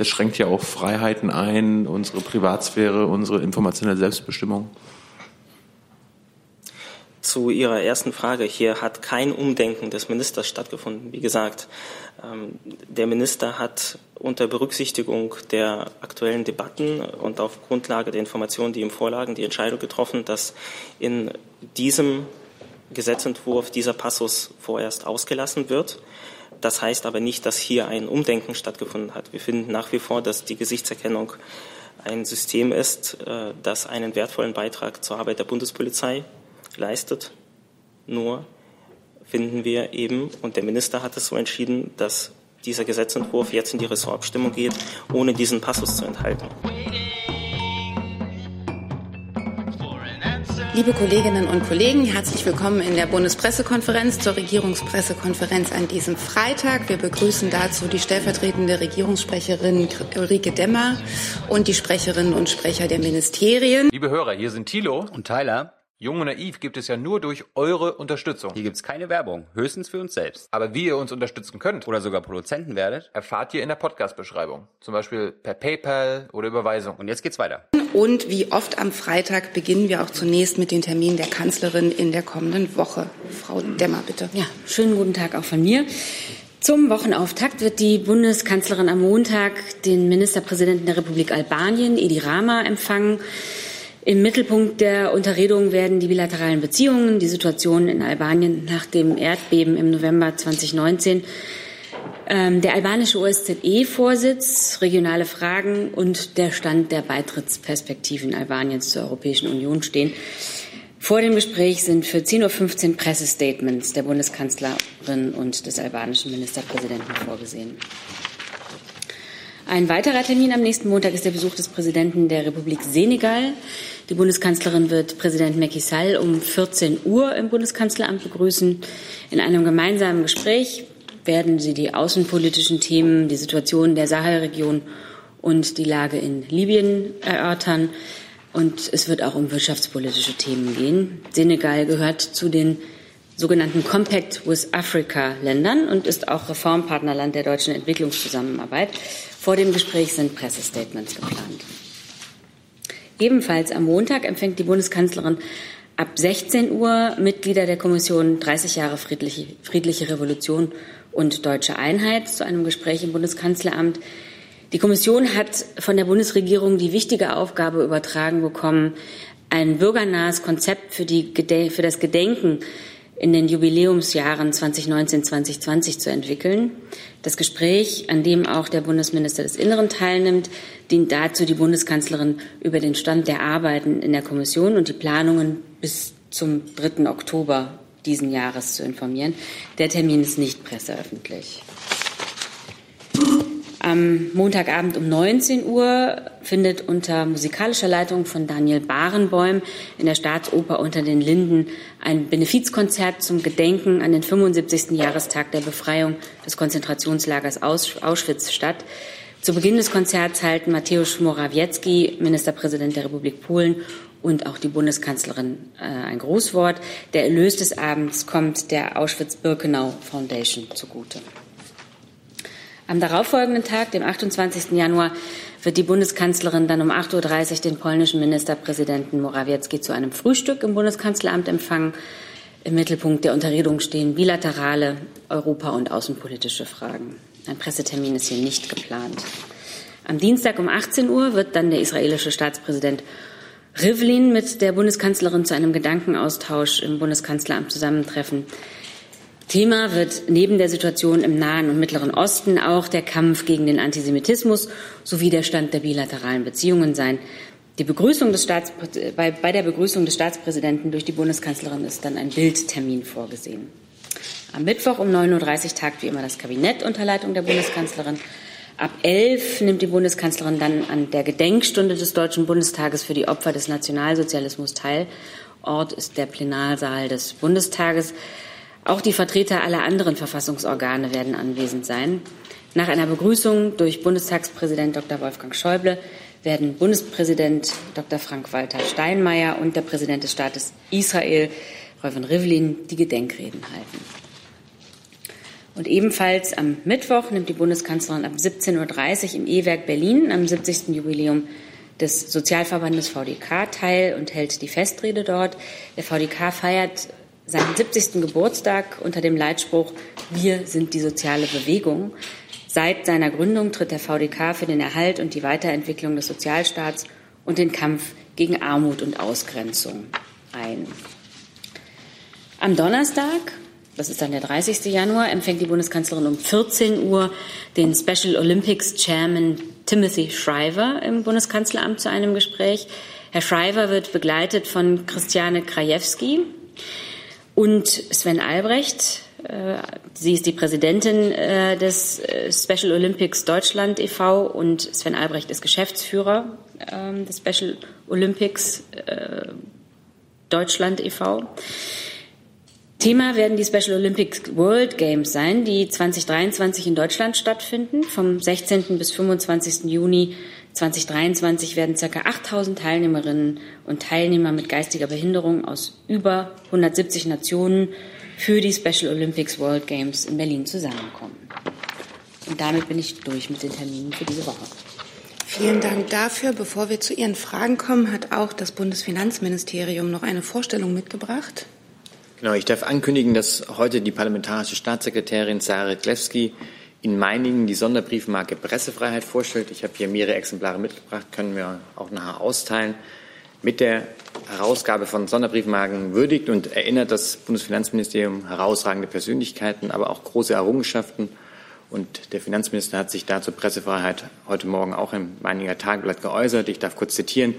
es schränkt ja auch Freiheiten ein, unsere Privatsphäre, unsere informationelle Selbstbestimmung. Zu Ihrer ersten Frage. Hier hat kein Umdenken des Ministers stattgefunden. Wie gesagt, ähm, der Minister hat unter Berücksichtigung der aktuellen Debatten und auf Grundlage der Informationen, die ihm vorlagen, die Entscheidung getroffen, dass in diesem Gesetzentwurf dieser Passus vorerst ausgelassen wird. Das heißt aber nicht, dass hier ein Umdenken stattgefunden hat. Wir finden nach wie vor, dass die Gesichtserkennung ein System ist, äh, das einen wertvollen Beitrag zur Arbeit der Bundespolizei leistet. Nur finden wir eben, und der Minister hat es so entschieden, dass dieser Gesetzentwurf jetzt in die Ressortabstimmung geht, ohne diesen Passus zu enthalten. Liebe Kolleginnen und Kollegen, herzlich willkommen in der Bundespressekonferenz zur Regierungspressekonferenz an diesem Freitag. Wir begrüßen dazu die stellvertretende Regierungssprecherin Ulrike Demmer und die Sprecherinnen und Sprecher der Ministerien. Liebe Hörer, hier sind Thilo und Tyler. Jung und Naiv gibt es ja nur durch eure Unterstützung. Hier gibt es keine Werbung, höchstens für uns selbst. Aber wie ihr uns unterstützen könnt oder sogar Produzenten werdet, erfahrt ihr in der Podcast-Beschreibung. Zum Beispiel per PayPal oder Überweisung. Und jetzt geht's weiter. Und wie oft am Freitag beginnen wir auch zunächst mit den Terminen der Kanzlerin in der kommenden Woche. Frau Demmer, bitte. Ja, schönen guten Tag auch von mir. Zum Wochenauftakt wird die Bundeskanzlerin am Montag den Ministerpräsidenten der Republik Albanien, Edi Rama, empfangen. Im Mittelpunkt der Unterredung werden die bilateralen Beziehungen, die Situation in Albanien nach dem Erdbeben im November 2019, ähm, der albanische OSZE-Vorsitz, regionale Fragen und der Stand der Beitrittsperspektiven Albaniens zur Europäischen Union stehen. Vor dem Gespräch sind für 10.15 Uhr Pressestatements der Bundeskanzlerin und des albanischen Ministerpräsidenten vorgesehen. Ein weiterer Termin am nächsten Montag ist der Besuch des Präsidenten der Republik Senegal. Die Bundeskanzlerin wird Präsident Macky Sall um 14 Uhr im Bundeskanzleramt begrüßen. In einem gemeinsamen Gespräch werden sie die außenpolitischen Themen, die Situation der Sahelregion und die Lage in Libyen erörtern. Und es wird auch um wirtschaftspolitische Themen gehen. Senegal gehört zu den sogenannten Compact with Africa Ländern und ist auch Reformpartnerland der deutschen Entwicklungszusammenarbeit. Vor dem Gespräch sind Pressestatements geplant. Ebenfalls am Montag empfängt die Bundeskanzlerin ab 16 Uhr Mitglieder der Kommission 30 Jahre friedliche, friedliche Revolution und deutsche Einheit zu einem Gespräch im Bundeskanzleramt. Die Kommission hat von der Bundesregierung die wichtige Aufgabe übertragen bekommen, ein bürgernahes Konzept für, die, für das Gedenken in den Jubiläumsjahren 2019, 2020 zu entwickeln. Das Gespräch, an dem auch der Bundesminister des Inneren teilnimmt, dient dazu, die Bundeskanzlerin über den Stand der Arbeiten in der Kommission und die Planungen bis zum 3. Oktober diesen Jahres zu informieren. Der Termin ist nicht presseöffentlich. Am Montagabend um 19 Uhr findet unter musikalischer Leitung von Daniel Barenbäum in der Staatsoper unter den Linden ein Benefizkonzert zum Gedenken an den 75. Jahrestag der Befreiung des Konzentrationslagers Auschwitz statt. Zu Beginn des Konzerts halten Mateusz Morawiecki, Ministerpräsident der Republik Polen, und auch die Bundeskanzlerin äh, ein Grußwort. Der Erlös des Abends kommt der Auschwitz-Birkenau Foundation zugute. Am darauffolgenden Tag, dem 28. Januar, wird die Bundeskanzlerin dann um 8.30 Uhr den polnischen Ministerpräsidenten Morawiecki zu einem Frühstück im Bundeskanzleramt empfangen. Im Mittelpunkt der Unterredung stehen bilaterale europa- und außenpolitische Fragen. Ein Pressetermin ist hier nicht geplant. Am Dienstag um 18 Uhr wird dann der israelische Staatspräsident Rivlin mit der Bundeskanzlerin zu einem Gedankenaustausch im Bundeskanzleramt zusammentreffen. Thema wird neben der Situation im Nahen und Mittleren Osten auch der Kampf gegen den Antisemitismus sowie der Stand der bilateralen Beziehungen sein. Die Begrüßung des Staats, bei, bei der Begrüßung des Staatspräsidenten durch die Bundeskanzlerin ist dann ein Bildtermin vorgesehen. Am Mittwoch um 9.30 Uhr tagt wie immer das Kabinett unter Leitung der Bundeskanzlerin. Ab 11 nimmt die Bundeskanzlerin dann an der Gedenkstunde des Deutschen Bundestages für die Opfer des Nationalsozialismus teil. Ort ist der Plenarsaal des Bundestages. Auch die Vertreter aller anderen Verfassungsorgane werden anwesend sein. Nach einer Begrüßung durch Bundestagspräsident Dr. Wolfgang Schäuble werden Bundespräsident Dr. Frank-Walter Steinmeier und der Präsident des Staates Israel, Reuven Rivlin, die Gedenkreden halten. Und ebenfalls am Mittwoch nimmt die Bundeskanzlerin ab 17.30 Uhr im E-Werk Berlin am 70. Jubiläum des Sozialverbandes VDK teil und hält die Festrede dort. Der VDK feiert seinen 70. Geburtstag unter dem Leitspruch Wir sind die soziale Bewegung. Seit seiner Gründung tritt der VDK für den Erhalt und die Weiterentwicklung des Sozialstaats und den Kampf gegen Armut und Ausgrenzung ein. Am Donnerstag, das ist dann der 30. Januar, empfängt die Bundeskanzlerin um 14 Uhr den Special Olympics Chairman Timothy Shriver im Bundeskanzleramt zu einem Gespräch. Herr Shriver wird begleitet von Christiane Krajewski und Sven Albrecht. Äh, sie ist die Präsidentin äh, des äh, Special Olympics Deutschland e.V. und Sven Albrecht ist Geschäftsführer ähm, des Special Olympics Deutschland e.V. Thema werden die Special Olympics World Games sein, die 2023 in Deutschland stattfinden. Vom 16. bis 25. Juni 2023 werden ca. 8000 Teilnehmerinnen und Teilnehmer mit geistiger Behinderung aus über 170 Nationen für die Special Olympics World Games in Berlin zusammenkommen. Und damit bin ich durch mit den Terminen für diese Woche. Vielen Dank dafür. Bevor wir zu Ihren Fragen kommen, hat auch das Bundesfinanzministerium noch eine Vorstellung mitgebracht. Genau, ich darf ankündigen, dass heute die parlamentarische Staatssekretärin Sarah Klewski in Meiningen die Sonderbriefmarke Pressefreiheit vorstellt. Ich habe hier mehrere Exemplare mitgebracht, können wir auch nachher austeilen. Mit der Herausgabe von Sonderbriefmarken würdigt und erinnert das Bundesfinanzministerium herausragende Persönlichkeiten, aber auch große Errungenschaften. Und der Finanzminister hat sich da zur Pressefreiheit heute Morgen auch im Meininger Tageblatt geäußert. Ich darf kurz zitieren.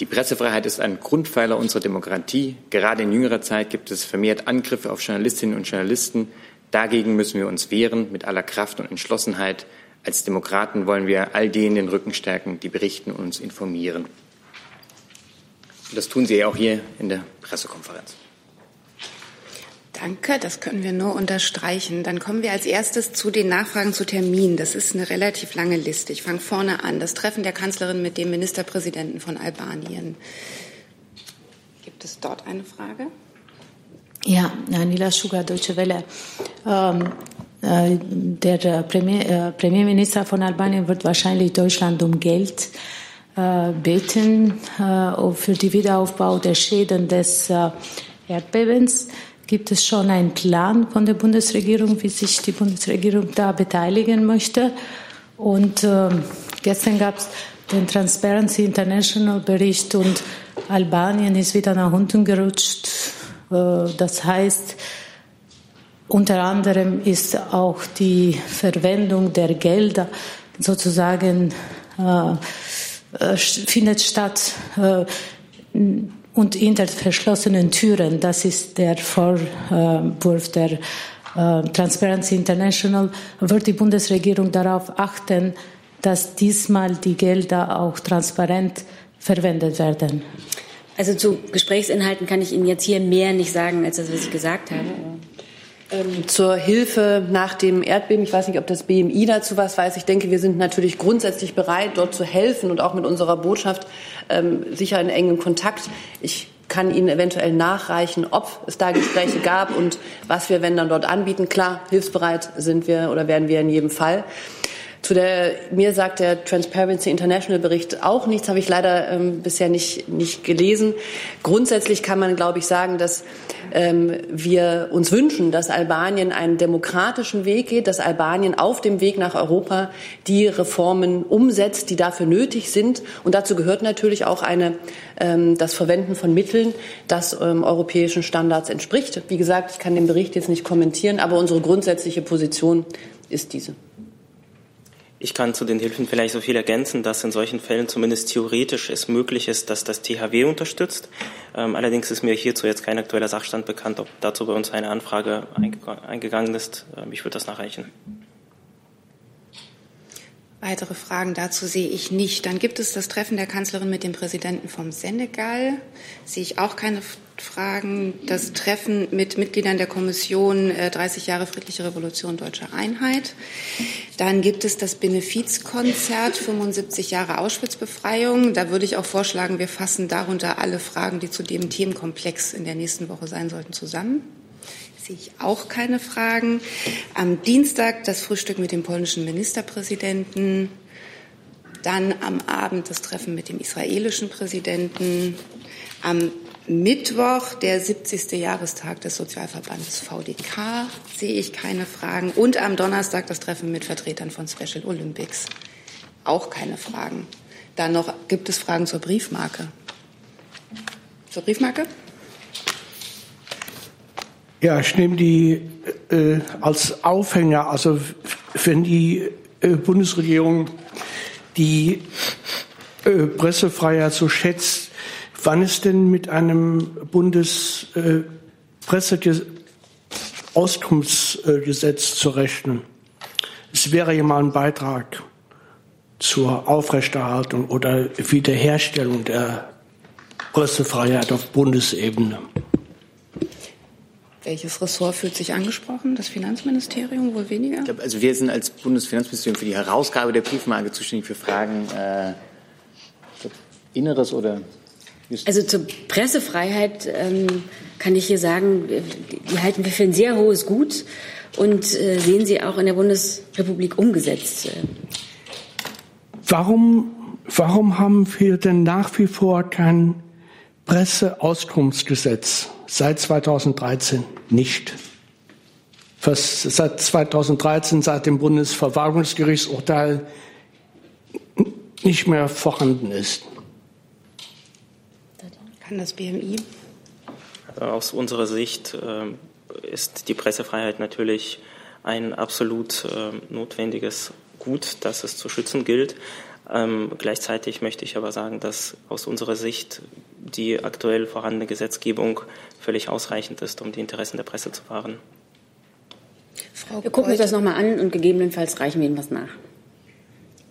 Die Pressefreiheit ist ein Grundpfeiler unserer Demokratie. Gerade in jüngerer Zeit gibt es vermehrt Angriffe auf Journalistinnen und Journalisten. Dagegen müssen wir uns wehren mit aller Kraft und Entschlossenheit. Als Demokraten wollen wir all denen den Rücken stärken, die berichten und uns informieren. Und das tun Sie auch hier in der Pressekonferenz. Danke, das können wir nur unterstreichen. Dann kommen wir als erstes zu den Nachfragen zu Terminen. Das ist eine relativ lange Liste. Ich fange vorne an. Das Treffen der Kanzlerin mit dem Ministerpräsidenten von Albanien. Gibt es dort eine Frage? Ja, Nila Sugar, Deutsche Welle. Ähm, äh, der Premier, äh, Premierminister von Albanien wird wahrscheinlich Deutschland um Geld äh, bitten äh, für den Wiederaufbau der Schäden des äh, Erdbebens. Gibt es schon einen Plan von der Bundesregierung, wie sich die Bundesregierung da beteiligen möchte? Und äh, gestern gab es den Transparency International Bericht und Albanien ist wieder nach unten gerutscht. Äh, das heißt, unter anderem ist auch die Verwendung der Gelder sozusagen äh, äh findet statt äh, und hinter verschlossenen Türen. Das ist der Vorwurf der äh, Transparency International. Wird die Bundesregierung darauf achten, dass diesmal die Gelder auch transparent verwendet werden? Also zu Gesprächsinhalten kann ich Ihnen jetzt hier mehr nicht sagen, als das, was ich gesagt habe. Ähm, zur Hilfe nach dem Erdbeben. Ich weiß nicht, ob das BMI dazu was weiß. Ich denke, wir sind natürlich grundsätzlich bereit, dort zu helfen und auch mit unserer Botschaft ähm, sicher in engem Kontakt. Ich kann Ihnen eventuell nachreichen, ob es da Gespräche gab und was wir, wenn dann dort anbieten. Klar, hilfsbereit sind wir oder werden wir in jedem Fall. Zu der, mir sagt der Transparency International Bericht auch nichts, habe ich leider ähm, bisher nicht, nicht gelesen. Grundsätzlich kann man, glaube ich, sagen, dass ähm, wir uns wünschen, dass Albanien einen demokratischen Weg geht, dass Albanien auf dem Weg nach Europa die Reformen umsetzt, die dafür nötig sind. Und dazu gehört natürlich auch eine, ähm, das Verwenden von Mitteln, das ähm, europäischen Standards entspricht. Wie gesagt, ich kann den Bericht jetzt nicht kommentieren, aber unsere grundsätzliche Position ist diese. Ich kann zu den Hilfen vielleicht so viel ergänzen, dass in solchen Fällen zumindest theoretisch es möglich ist, dass das THW unterstützt. Ähm, allerdings ist mir hierzu jetzt kein aktueller Sachstand bekannt, ob dazu bei uns eine Anfrage eingegangen ist. Ähm, ich würde das nachreichen. Weitere Fragen dazu sehe ich nicht. Dann gibt es das Treffen der Kanzlerin mit dem Präsidenten vom Senegal. Sehe ich auch keine Fragen. Das Treffen mit Mitgliedern der Kommission 30 äh, Jahre friedliche Revolution deutscher Einheit. Dann gibt es das Benefizkonzert 75 Jahre Auschwitzbefreiung. Da würde ich auch vorschlagen, wir fassen darunter alle Fragen, die zu dem Themenkomplex in der nächsten Woche sein sollten, zusammen. Sehe ich auch keine Fragen. Am Dienstag das Frühstück mit dem polnischen Ministerpräsidenten. Dann am Abend das Treffen mit dem israelischen Präsidenten. Am Mittwoch, der 70. Jahrestag des Sozialverbandes VDK, sehe ich keine Fragen. Und am Donnerstag das Treffen mit Vertretern von Special Olympics. Auch keine Fragen. Dann noch, gibt es Fragen zur Briefmarke? Zur Briefmarke? Ja, ich nehme die äh, als Aufhänger, also wenn die äh, Bundesregierung die äh, Pressefreiheit so schätzt, Wann ist denn mit einem Bundespresseauskunftsgesetz zu rechnen? Es wäre ja mal ein Beitrag zur Aufrechterhaltung oder Wiederherstellung der Pressefreiheit auf Bundesebene. Welches Ressort fühlt sich angesprochen? Das Finanzministerium wohl weniger? Glaub, also wir sind als Bundesfinanzministerium für die Herausgabe der Briefmarke zuständig für Fragen äh, Inneres oder also zur Pressefreiheit ähm, kann ich hier sagen, die halten wir für ein sehr hohes Gut und äh, sehen sie auch in der Bundesrepublik umgesetzt. Warum, warum haben wir denn nach wie vor kein Presseauskunftsgesetz seit 2013 nicht? Was seit 2013, seit dem Bundesverwaltungsgerichtsurteil nicht mehr vorhanden ist kann das BMI? Also aus unserer Sicht äh, ist die Pressefreiheit natürlich ein absolut äh, notwendiges Gut, das es zu schützen gilt. Ähm, gleichzeitig möchte ich aber sagen, dass aus unserer Sicht die aktuell vorhandene Gesetzgebung völlig ausreichend ist, um die Interessen der Presse zu wahren. Frau wir gucken uns das nochmal an und gegebenenfalls reichen wir Ihnen was nach.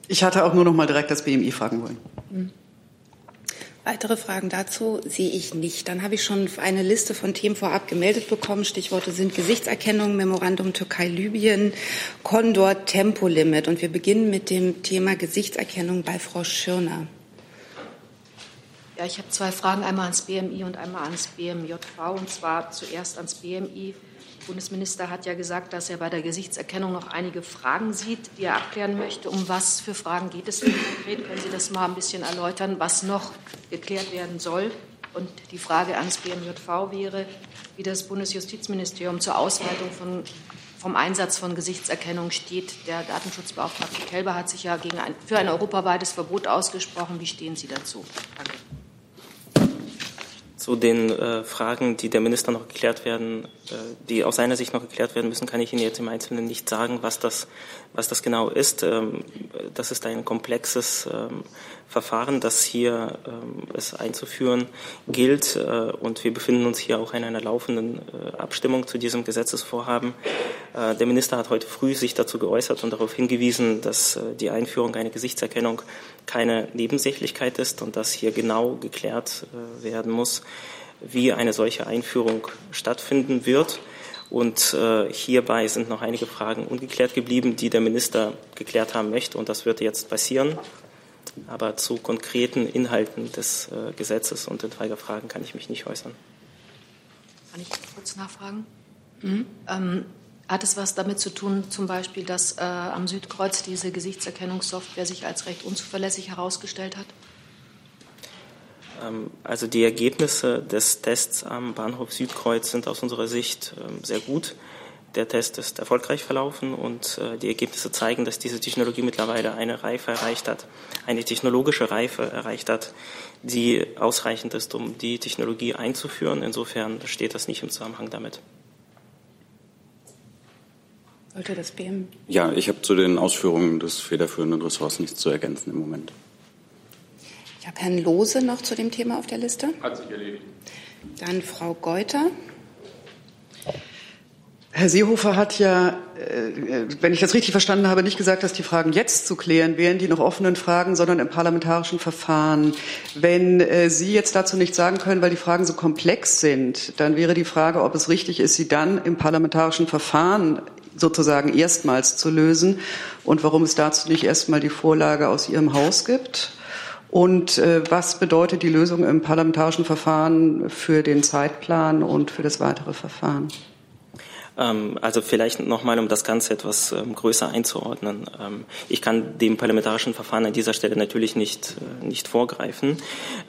Ich hatte auch nur noch mal direkt das BMI fragen wollen. Mhm. Weitere Fragen dazu sehe ich nicht. Dann habe ich schon eine Liste von Themen vorab gemeldet bekommen. Stichworte sind Gesichtserkennung, Memorandum Türkei-Libyen, Condor, Tempolimit. Und wir beginnen mit dem Thema Gesichtserkennung bei Frau Schirner. Ja, ich habe zwei Fragen, einmal ans BMI und einmal ans BMJV. Und zwar zuerst ans BMI. Bundesminister hat ja gesagt, dass er bei der Gesichtserkennung noch einige Fragen sieht, die er abklären möchte. Um was für Fragen geht es denn konkret? Können Sie das mal ein bisschen erläutern, was noch geklärt werden soll? Und die Frage ans BMJV wäre, wie das Bundesjustizministerium zur Ausweitung von, vom Einsatz von Gesichtserkennung steht. Der Datenschutzbeauftragte Kelber hat sich ja gegen ein, für ein europaweites Verbot ausgesprochen. Wie stehen Sie dazu? Danke. Zu den äh, Fragen, die der Minister noch geklärt werden, äh, die aus seiner Sicht noch geklärt werden müssen, kann ich Ihnen jetzt im Einzelnen nicht sagen, was das, was das genau ist. Ähm, das ist ein komplexes ähm, Verfahren, das hier ähm, es einzuführen gilt. Äh, und wir befinden uns hier auch in einer laufenden äh, Abstimmung zu diesem Gesetzesvorhaben. Äh, der Minister hat heute früh sich dazu geäußert und darauf hingewiesen, dass äh, die Einführung einer Gesichtserkennung keine Nebensächlichkeit ist und dass hier genau geklärt äh, werden muss, wie eine solche Einführung stattfinden wird. Und äh, hierbei sind noch einige Fragen ungeklärt geblieben, die der Minister geklärt haben möchte. Und das wird jetzt passieren. Aber zu konkreten Inhalten des äh, Gesetzes und etwaiger Fragen kann ich mich nicht äußern. Kann ich kurz nachfragen? Mhm. Ähm, hat es was damit zu tun, zum Beispiel, dass äh, am Südkreuz diese Gesichtserkennungssoftware sich als recht unzuverlässig herausgestellt hat? Ähm, also die Ergebnisse des Tests am Bahnhof Südkreuz sind aus unserer Sicht ähm, sehr gut. Der Test ist erfolgreich verlaufen und äh, die Ergebnisse zeigen, dass diese Technologie mittlerweile eine Reife erreicht hat, eine technologische Reife erreicht hat, die ausreichend ist, um die Technologie einzuführen. Insofern steht das nicht im Zusammenhang damit. Wollte das BM? Ja, ich habe zu den Ausführungen des federführenden Ressorts nichts zu ergänzen im Moment. Ich habe Herrn Lose noch zu dem Thema auf der Liste. Hat sich erledigt. Dann Frau Geuter. Herr Seehofer hat ja, äh, wenn ich das richtig verstanden habe, nicht gesagt, dass die Fragen jetzt zu klären wären, die noch offenen Fragen, sondern im parlamentarischen Verfahren. Wenn äh, Sie jetzt dazu nichts sagen können, weil die Fragen so komplex sind, dann wäre die Frage, ob es richtig ist, sie dann im parlamentarischen Verfahren sozusagen erstmals zu lösen und warum es dazu nicht erstmal die Vorlage aus Ihrem Haus gibt. Und äh, was bedeutet die Lösung im parlamentarischen Verfahren für den Zeitplan und für das weitere Verfahren? Ähm, also vielleicht nochmal, um das Ganze etwas ähm, größer einzuordnen. Ähm, ich kann dem parlamentarischen Verfahren an dieser Stelle natürlich nicht, äh, nicht vorgreifen.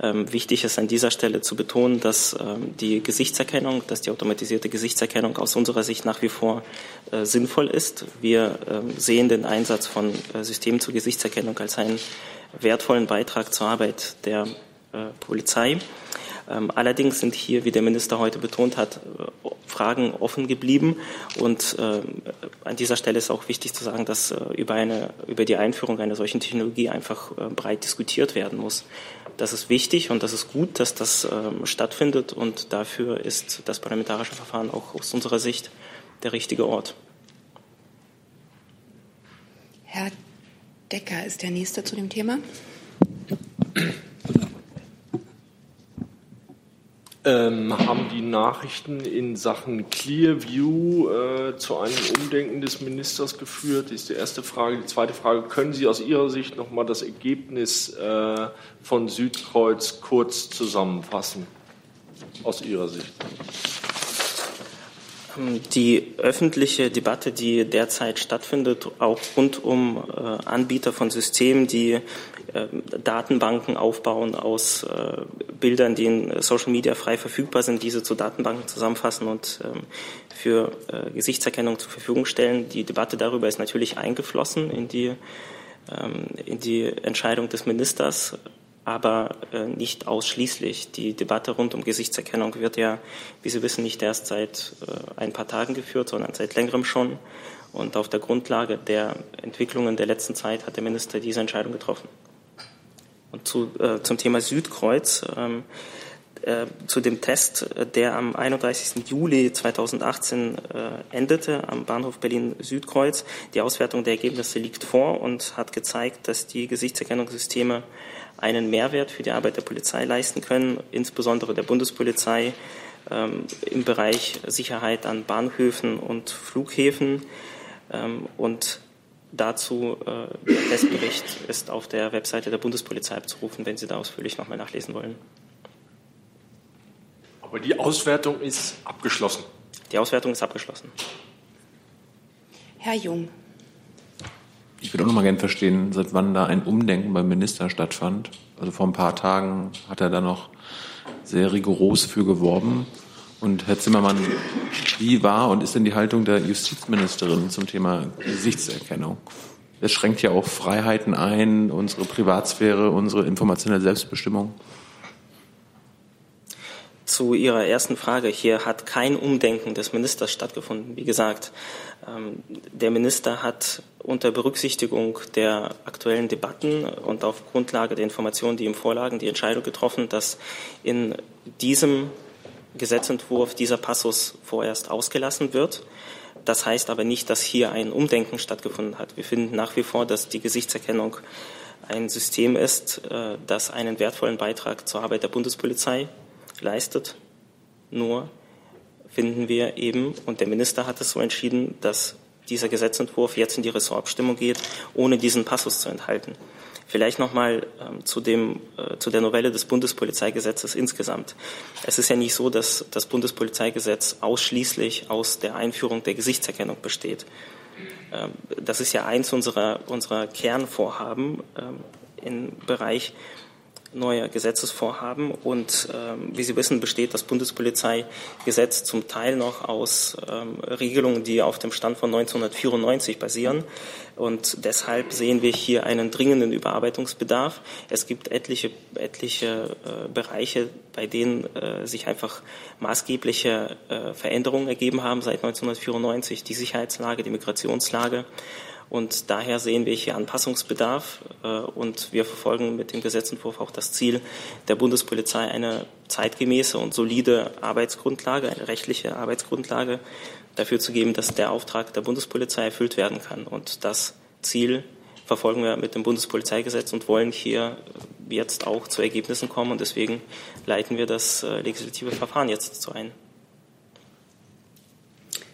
Wichtig ist an dieser Stelle zu betonen, dass die Gesichtserkennung, dass die automatisierte Gesichtserkennung aus unserer Sicht nach wie vor äh, sinnvoll ist. Wir sehen den Einsatz von äh, Systemen zur Gesichtserkennung als einen wertvollen Beitrag zur Arbeit der Polizei. Ähm, allerdings sind hier, wie der Minister heute betont hat, äh, Fragen offen geblieben. Und äh, an dieser Stelle ist auch wichtig zu sagen, dass äh, über, eine, über die Einführung einer solchen Technologie einfach breit diskutiert werden muss. Das ist wichtig und das ist gut, dass das ähm, stattfindet. Und dafür ist das parlamentarische Verfahren auch aus unserer Sicht der richtige Ort. Herr Decker ist der Nächste zu dem Thema. Ähm, haben die Nachrichten in Sachen Clearview äh, zu einem Umdenken des Ministers geführt? Das ist die erste Frage. Die zweite Frage, können Sie aus Ihrer Sicht noch mal das Ergebnis äh, von Südkreuz kurz zusammenfassen? Aus Ihrer Sicht. Die öffentliche Debatte, die derzeit stattfindet, auch rund um äh, Anbieter von Systemen, die Datenbanken aufbauen aus äh, Bildern, die in Social Media frei verfügbar sind, diese zu Datenbanken zusammenfassen und ähm, für äh, Gesichtserkennung zur Verfügung stellen. Die Debatte darüber ist natürlich eingeflossen in die, ähm, in die Entscheidung des Ministers, aber nicht ausschließlich. Die Debatte rund um Gesichtserkennung wird ja, wie Sie wissen, nicht erst seit ein paar Tagen geführt, sondern seit längerem schon. Und auf der Grundlage der Entwicklungen der letzten Zeit hat der Minister diese Entscheidung getroffen. Und zu, äh, zum Thema Südkreuz, ähm, äh, zu dem Test, der am 31. Juli 2018 äh, endete am Bahnhof Berlin-Südkreuz. Die Auswertung der Ergebnisse liegt vor und hat gezeigt, dass die Gesichtserkennungssysteme einen Mehrwert für die Arbeit der Polizei leisten können, insbesondere der Bundespolizei ähm, im Bereich Sicherheit an Bahnhöfen und Flughäfen. Ähm, und Dazu äh, der Testbericht ist auf der Webseite der Bundespolizei abzurufen, wenn Sie da ausführlich nochmal nachlesen wollen. Aber die Auswertung ist abgeschlossen. Die Auswertung ist abgeschlossen. Herr Jung. Ich würde auch noch mal gerne verstehen, seit wann da ein Umdenken beim Minister stattfand. Also vor ein paar Tagen hat er da noch sehr rigoros für geworben. Und Herr Zimmermann, wie war und ist denn die Haltung der Justizministerin zum Thema Gesichtserkennung? Es schränkt ja auch Freiheiten ein, unsere Privatsphäre, unsere informationelle Selbstbestimmung. Zu Ihrer ersten Frage. Hier hat kein Umdenken des Ministers stattgefunden. Wie gesagt, ähm, der Minister hat unter Berücksichtigung der aktuellen Debatten und auf Grundlage der Informationen, die ihm vorlagen, die Entscheidung getroffen, dass in diesem Gesetzentwurf dieser Passus vorerst ausgelassen wird. Das heißt aber nicht, dass hier ein Umdenken stattgefunden hat. Wir finden nach wie vor, dass die Gesichtserkennung ein System ist, äh, das einen wertvollen Beitrag zur Arbeit der Bundespolizei leistet. Nur finden wir eben, und der Minister hat es so entschieden, dass dieser Gesetzentwurf jetzt in die Ressortabstimmung geht, ohne diesen Passus zu enthalten. Vielleicht nochmal ähm, zu, dem, äh, zu der Novelle des Bundespolizeigesetzes insgesamt. Es ist ja nicht so, dass das Bundespolizeigesetz ausschließlich aus der Einführung der Gesichtserkennung besteht. Ähm, das ist ja eins unserer, unserer Kernvorhaben ähm, im Bereich neuer Gesetzesvorhaben. Und ähm, wie Sie wissen, besteht das Bundespolizeigesetz zum Teil noch aus ähm, Regelungen, die auf dem Stand von 1994 basieren. Und deshalb sehen wir hier einen dringenden Überarbeitungsbedarf. Es gibt etliche, etliche äh, Bereiche, bei denen äh, sich einfach maßgebliche äh, Veränderungen ergeben haben seit 1994. Die Sicherheitslage, die Migrationslage. Und daher sehen wir hier Anpassungsbedarf. Äh, und wir verfolgen mit dem Gesetzentwurf auch das Ziel der Bundespolizei, eine zeitgemäße und solide Arbeitsgrundlage, eine rechtliche Arbeitsgrundlage dafür zu geben, dass der Auftrag der Bundespolizei erfüllt werden kann. Und das Ziel verfolgen wir mit dem Bundespolizeigesetz und wollen hier jetzt auch zu Ergebnissen kommen. Und deswegen leiten wir das äh, legislative Verfahren jetzt dazu ein.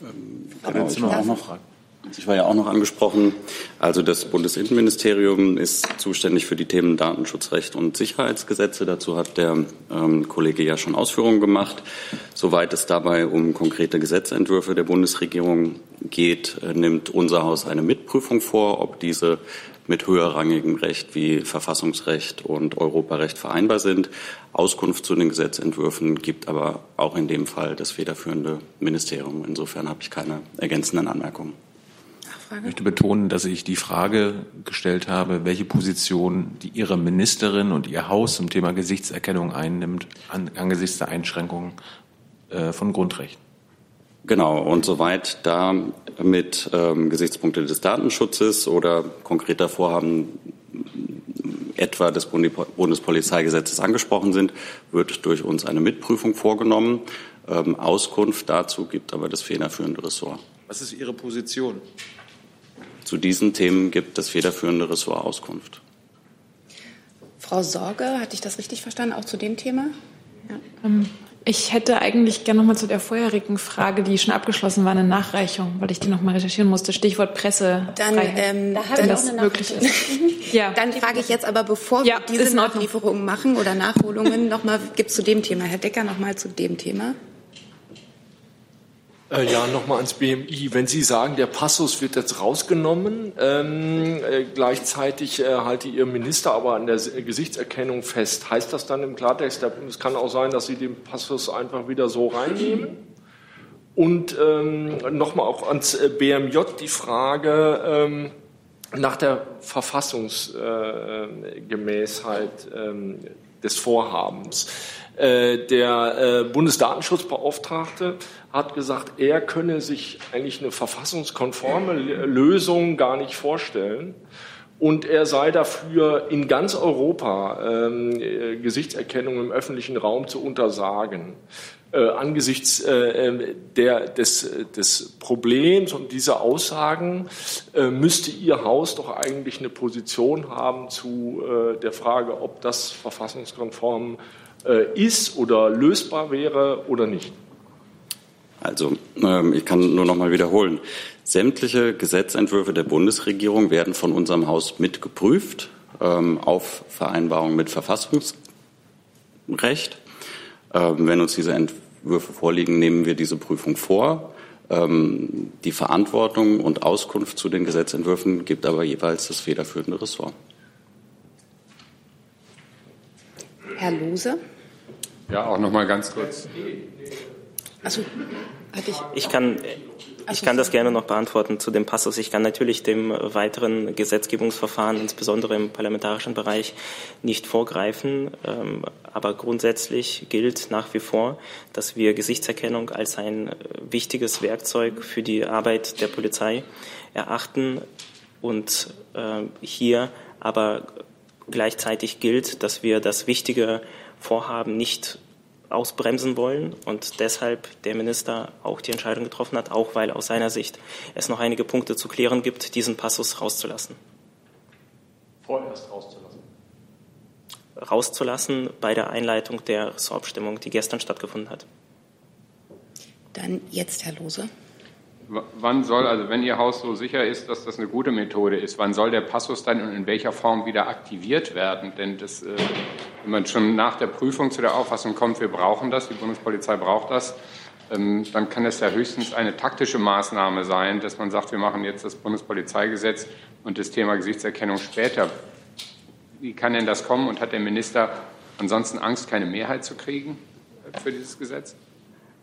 Ähm, Herr Zimmer auch noch fragen. Ich war ja auch noch angesprochen. Also das Bundesinnenministerium ist zuständig für die Themen Datenschutzrecht und Sicherheitsgesetze. Dazu hat der ähm, Kollege ja schon Ausführungen gemacht. Soweit es dabei um konkrete Gesetzentwürfe der Bundesregierung geht, äh, nimmt unser Haus eine Mitprüfung vor, ob diese mit höherrangigem Recht wie Verfassungsrecht und Europarecht vereinbar sind. Auskunft zu den Gesetzentwürfen gibt aber auch in dem Fall das federführende Ministerium. Insofern habe ich keine ergänzenden Anmerkungen. Ich möchte betonen, dass ich die Frage gestellt habe, welche Position die Ihre Ministerin und Ihr Haus zum Thema Gesichtserkennung einnimmt an, angesichts der Einschränkungen äh, von Grundrechten. Genau, und soweit da mit ähm, Gesichtspunkte des Datenschutzes oder konkreter Vorhaben etwa des Bundespolizeigesetzes angesprochen sind, wird durch uns eine Mitprüfung vorgenommen. Ähm, Auskunft dazu gibt aber das federführende Ressort. Was ist Ihre Position? Zu diesen Themen gibt das federführende Ressort Auskunft. Frau Sorge, hatte ich das richtig verstanden, auch zu dem Thema? Ja. Ähm, ich hätte eigentlich gerne noch mal zu der vorherigen Frage, die schon abgeschlossen war, eine Nachreichung, weil ich die noch mal recherchieren musste. Stichwort Presse. Dann, ähm, da wenn das möglich ist. ja. Dann frage ich jetzt aber, bevor wir diese Nachlieferungen machen oder Nachholungen, noch mal gibt es zu dem Thema. Herr Decker, noch mal zu dem Thema. Äh, ja, nochmal ans BMI. Wenn Sie sagen, der Passus wird jetzt rausgenommen, ähm, äh, gleichzeitig äh, halte Ihr Minister aber an der Gesichtserkennung fest, heißt das dann im Klartext, es kann auch sein, dass Sie den Passus einfach wieder so reinnehmen? Und ähm, nochmal auch ans äh, BMJ die Frage ähm, nach der Verfassungsgemäßheit äh, ähm, des Vorhabens. Äh, der Bundesdatenschutzbeauftragte hat gesagt, er könne sich eigentlich eine verfassungskonforme Lösung gar nicht vorstellen. Und er sei dafür, in ganz Europa ähm, äh, Gesichtserkennung im öffentlichen Raum zu untersagen. Äh, angesichts äh, ähm, der, des, des Problems und dieser Aussagen äh, müsste Ihr Haus doch eigentlich eine Position haben zu äh, der Frage, ob das verfassungskonform äh, ist oder lösbar wäre oder nicht. Also ähm, ich kann nur noch mal wiederholen. Sämtliche Gesetzentwürfe der Bundesregierung werden von unserem Haus mitgeprüft ähm, auf Vereinbarung mit Verfassungsrecht. Ähm, wenn uns diese Entwürfe vorliegen, nehmen wir diese Prüfung vor. Ähm, die Verantwortung und Auskunft zu den Gesetzentwürfen gibt aber jeweils das federführende Ressort. Herr Lose. Ja, auch noch mal ganz kurz. Also, ich, ich kann, ich kann das gerne noch beantworten zu dem Passus. Ich kann natürlich dem weiteren Gesetzgebungsverfahren, insbesondere im parlamentarischen Bereich, nicht vorgreifen. Ähm, aber grundsätzlich gilt nach wie vor, dass wir Gesichtserkennung als ein wichtiges Werkzeug für die Arbeit der Polizei erachten und äh, hier aber gleichzeitig gilt, dass wir das wichtige Vorhaben nicht ausbremsen wollen und deshalb der Minister auch die Entscheidung getroffen hat, auch weil aus seiner Sicht es noch einige Punkte zu klären gibt, diesen Passus rauszulassen. Vorerst rauszulassen. Rauszulassen bei der Einleitung der Ressortabstimmung, die gestern stattgefunden hat. Dann jetzt Herr Lose. Wann soll, also wenn Ihr Haus so sicher ist, dass das eine gute Methode ist, wann soll der Passus dann und in welcher Form wieder aktiviert werden? Denn das, äh, wenn man schon nach der Prüfung zu der Auffassung kommt, wir brauchen das, die Bundespolizei braucht das, ähm, dann kann es ja höchstens eine taktische Maßnahme sein, dass man sagt, wir machen jetzt das Bundespolizeigesetz und das Thema Gesichtserkennung später. Wie kann denn das kommen und hat der Minister ansonsten Angst, keine Mehrheit zu kriegen für dieses Gesetz?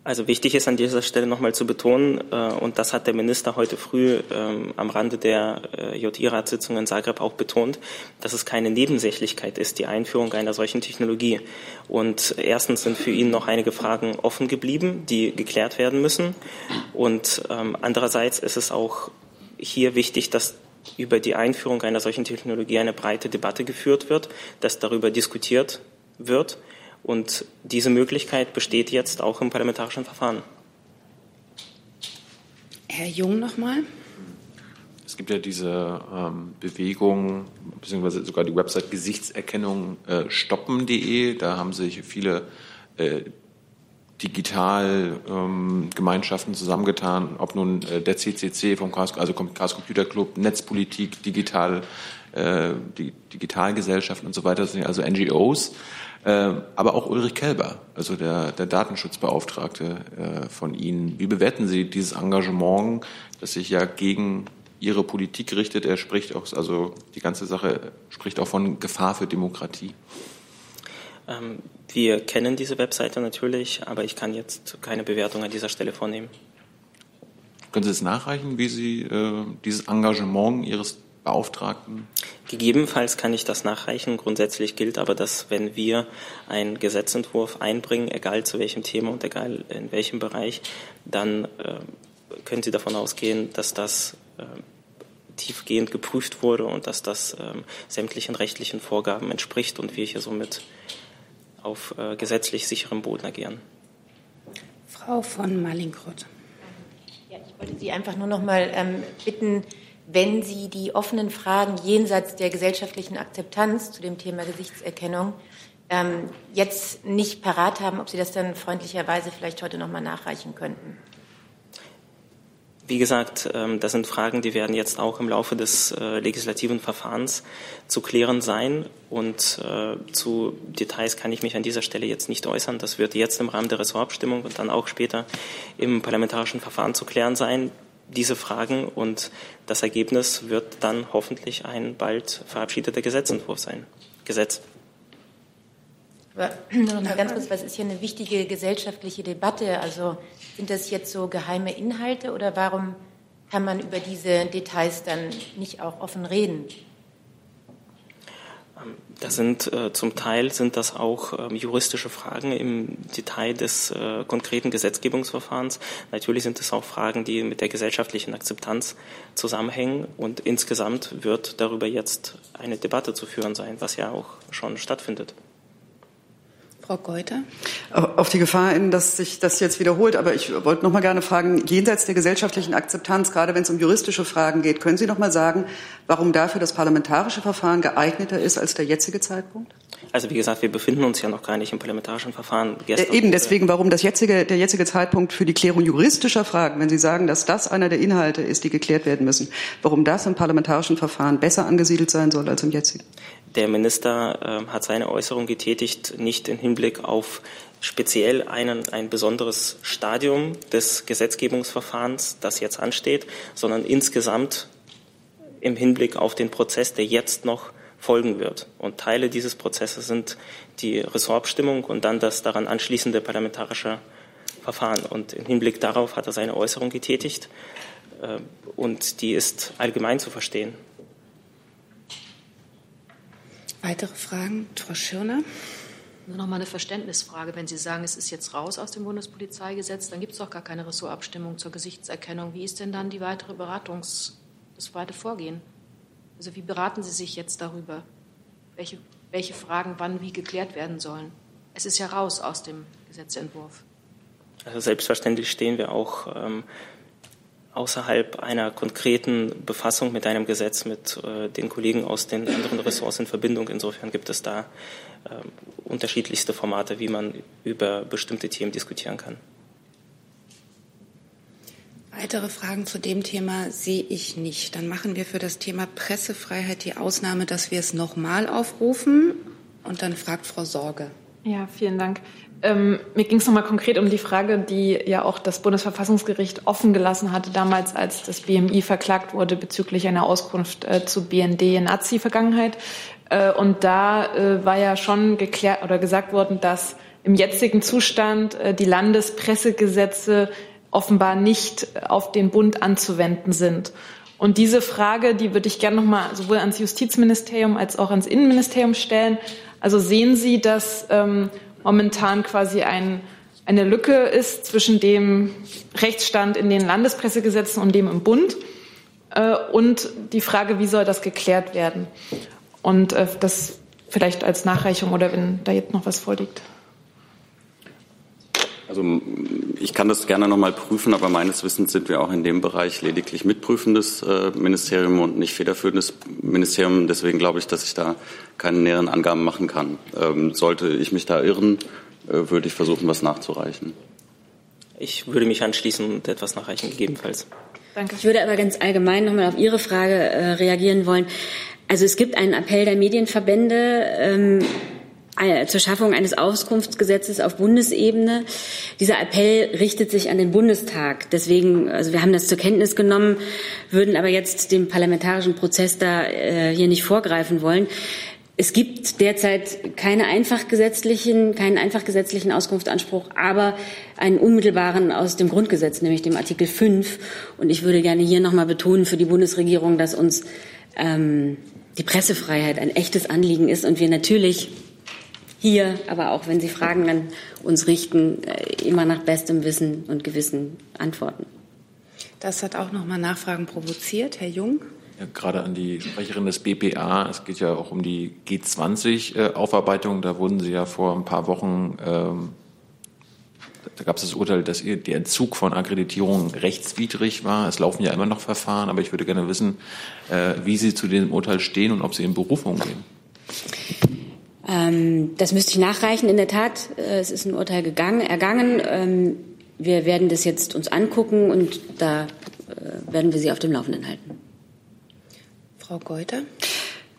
Also wichtig ist an dieser Stelle nochmal zu betonen, äh, und das hat der Minister heute früh ähm, am Rande der äh, JI-Ratssitzung in Zagreb auch betont, dass es keine Nebensächlichkeit ist, die Einführung einer solchen Technologie. Und erstens sind für ihn noch einige Fragen offen geblieben, die geklärt werden müssen. Und ähm, andererseits ist es auch hier wichtig, dass über die Einführung einer solchen Technologie eine breite Debatte geführt wird, dass darüber diskutiert wird und diese Möglichkeit besteht jetzt auch im parlamentarischen Verfahren. Herr Jung nochmal. Es gibt ja diese ähm, Bewegung, beziehungsweise sogar die Website Gesichtserkennung äh, stoppen.de. Da haben sich viele äh, Digitalgemeinschaften ähm, zusammengetan, ob nun äh, der CCC vom Chaos, also Chaos Computer Club, Netzpolitik, Digital, äh, die Digitalgesellschaften und so weiter, das sind also NGOs, äh, aber auch Ulrich Kelber, also der, der Datenschutzbeauftragte äh, von Ihnen. Wie bewerten Sie dieses Engagement, das sich ja gegen Ihre Politik richtet? Er spricht auch, also die ganze Sache spricht auch von Gefahr für Demokratie. Ähm, wir kennen diese Webseite natürlich, aber ich kann jetzt keine Bewertung an dieser Stelle vornehmen. Können Sie es nachreichen, wie Sie äh, dieses Engagement Ihres Beauftragten? Gegebenenfalls kann ich das nachreichen. Grundsätzlich gilt aber, dass wenn wir einen Gesetzentwurf einbringen, egal zu welchem Thema und egal in welchem Bereich, dann äh, können Sie davon ausgehen, dass das äh, tiefgehend geprüft wurde und dass das äh, sämtlichen rechtlichen Vorgaben entspricht und wir hier somit auf äh, gesetzlich sicherem Boden agieren. Frau von Malingrott. Ja, ich wollte Sie einfach nur noch mal ähm, bitten, wenn Sie die offenen Fragen jenseits der gesellschaftlichen Akzeptanz zu dem Thema Gesichtserkennung ähm, jetzt nicht parat haben, ob Sie das dann freundlicherweise vielleicht heute noch mal nachreichen könnten. Wie gesagt, ähm, das sind Fragen, die werden jetzt auch im Laufe des äh, legislativen Verfahrens zu klären sein. Und äh, zu Details kann ich mich an dieser Stelle jetzt nicht äußern. Das wird jetzt im Rahmen der Ressortabstimmung und dann auch später im parlamentarischen Verfahren zu klären sein, diese Fragen. Und das Ergebnis wird dann hoffentlich ein bald verabschiedeter Gesetzentwurf sein. Gesetz. Aber nur noch mal ganz kurz, was ist hier eine wichtige gesellschaftliche Debatte? Also sind das jetzt so geheime Inhalte oder warum kann man über diese Details dann nicht auch offen reden? Das sind äh, zum Teil sind das auch ähm, juristische Fragen im Detail des äh, konkreten Gesetzgebungsverfahrens. Natürlich sind es auch Fragen, die mit der gesellschaftlichen Akzeptanz zusammenhängen. Und insgesamt wird darüber jetzt eine Debatte zu führen sein, was ja auch schon stattfindet. Frau Geuter. Auf die Gefahr hin, dass sich das jetzt wiederholt, aber ich wollte noch mal gerne fragen, jenseits der gesellschaftlichen Akzeptanz, gerade wenn es um juristische Fragen geht, können Sie noch mal sagen, warum dafür das parlamentarische Verfahren geeigneter ist als der jetzige Zeitpunkt? Also wie gesagt, wir befinden uns ja noch gar nicht im parlamentarischen Verfahren. Gestern äh, eben deswegen, warum das jetzige, der jetzige Zeitpunkt für die Klärung juristischer Fragen, wenn Sie sagen, dass das einer der Inhalte ist, die geklärt werden müssen, warum das im parlamentarischen Verfahren besser angesiedelt sein soll als im jetzigen? Der Minister äh, hat seine Äußerung getätigt, nicht im Hinblick auf speziell einen, ein besonderes Stadium des Gesetzgebungsverfahrens, das jetzt ansteht, sondern insgesamt im Hinblick auf den Prozess, der jetzt noch folgen wird. Und Teile dieses Prozesses sind die Ressortabstimmung und dann das daran anschließende parlamentarische Verfahren. Und im Hinblick darauf hat er seine Äußerung getätigt äh, und die ist allgemein zu verstehen. Weitere Fragen? Frau Schirner. Nur noch mal eine Verständnisfrage. Wenn Sie sagen, es ist jetzt raus aus dem Bundespolizeigesetz, dann gibt es doch gar keine Ressortabstimmung zur Gesichtserkennung. Wie ist denn dann die weitere Beratungs, das weitere Vorgehen? Also wie beraten Sie sich jetzt darüber, welche, welche Fragen wann wie geklärt werden sollen? Es ist ja raus aus dem Gesetzentwurf. Also selbstverständlich stehen wir auch ähm, außerhalb einer konkreten Befassung mit einem Gesetz mit äh, den Kollegen aus den anderen Ressorts in Verbindung. Insofern gibt es da äh, unterschiedlichste Formate, wie man über bestimmte Themen diskutieren kann. Weitere Fragen zu dem Thema sehe ich nicht. Dann machen wir für das Thema Pressefreiheit die Ausnahme, dass wir es nochmal aufrufen. Und dann fragt Frau Sorge. Ja, vielen Dank. Ähm, mir ging es nochmal konkret um die Frage, die ja auch das Bundesverfassungsgericht offen gelassen hatte, damals, als das BMI verklagt wurde bezüglich einer Auskunft äh, zu BND in Nazi-Vergangenheit. Äh, und da äh, war ja schon geklärt oder gesagt worden, dass im jetzigen Zustand äh, die Landespressegesetze offenbar nicht auf den Bund anzuwenden sind. Und diese Frage, die würde ich gerne nochmal sowohl ans Justizministerium als auch ans Innenministerium stellen. Also sehen Sie, dass ähm, momentan quasi ein, eine Lücke ist zwischen dem Rechtsstand in den Landespressegesetzen und dem im Bund äh, und die Frage, wie soll das geklärt werden? Und äh, das vielleicht als Nachreichung oder wenn da jetzt noch was vorliegt. Also ich kann das gerne noch mal prüfen, aber meines Wissens sind wir auch in dem Bereich lediglich mitprüfendes äh, Ministerium und nicht federführendes Ministerium. Deswegen glaube ich, dass ich da keine näheren Angaben machen kann. Ähm, sollte ich mich da irren, äh, würde ich versuchen, was nachzureichen. Ich würde mich anschließen und etwas nachreichen, gegebenenfalls. Danke. Ich würde aber ganz allgemein nochmal auf Ihre Frage äh, reagieren wollen. Also es gibt einen Appell der Medienverbände ähm, äh, zur Schaffung eines Auskunftsgesetzes auf Bundesebene. Dieser Appell richtet sich an den Bundestag. Deswegen, also wir haben das zur Kenntnis genommen, würden aber jetzt dem parlamentarischen Prozess da äh, hier nicht vorgreifen wollen. Es gibt derzeit keine einfach gesetzlichen, keinen einfach gesetzlichen Auskunftsanspruch, aber einen unmittelbaren aus dem Grundgesetz, nämlich dem Artikel 5. Und ich würde gerne hier nochmal betonen für die Bundesregierung, dass uns ähm, die Pressefreiheit ein echtes Anliegen ist und wir natürlich hier, aber auch wenn Sie Fragen an uns richten, äh, immer nach bestem Wissen und Gewissen antworten. Das hat auch nochmal Nachfragen provoziert. Herr Jung? Ja, gerade an die Sprecherin des BPA. Es geht ja auch um die G20-Aufarbeitung. Da wurden Sie ja vor ein paar Wochen, ähm, da gab es das Urteil, dass der Entzug von Akkreditierung rechtswidrig war. Es laufen ja immer noch Verfahren, aber ich würde gerne wissen, äh, wie Sie zu dem Urteil stehen und ob Sie in Berufung gehen. Ähm, das müsste ich nachreichen. In der Tat, äh, es ist ein Urteil gegangen, ergangen. Ähm, wir werden das jetzt uns angucken und da äh, werden wir Sie auf dem Laufenden halten. Frau Geuter.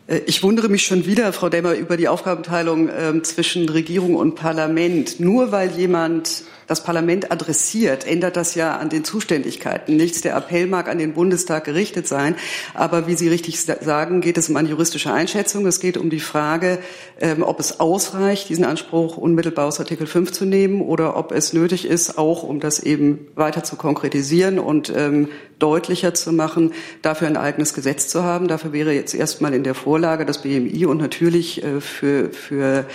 Äh, ich wundere mich schon wieder, Frau Demmer, über die Aufgabenteilung äh, zwischen Regierung und Parlament. Nur weil jemand das Parlament adressiert, ändert das ja an den Zuständigkeiten nichts. Der Appell mag an den Bundestag gerichtet sein, aber wie Sie richtig sagen, geht es um eine juristische Einschätzung. Es geht um die Frage, ähm, ob es ausreicht, diesen Anspruch unmittelbar aus Artikel 5 zu nehmen oder ob es nötig ist, auch um das eben weiter zu konkretisieren und ähm, deutlicher zu machen, dafür ein eigenes Gesetz zu haben. Dafür wäre jetzt erstmal in der Vorlage das BMI und natürlich äh, für, für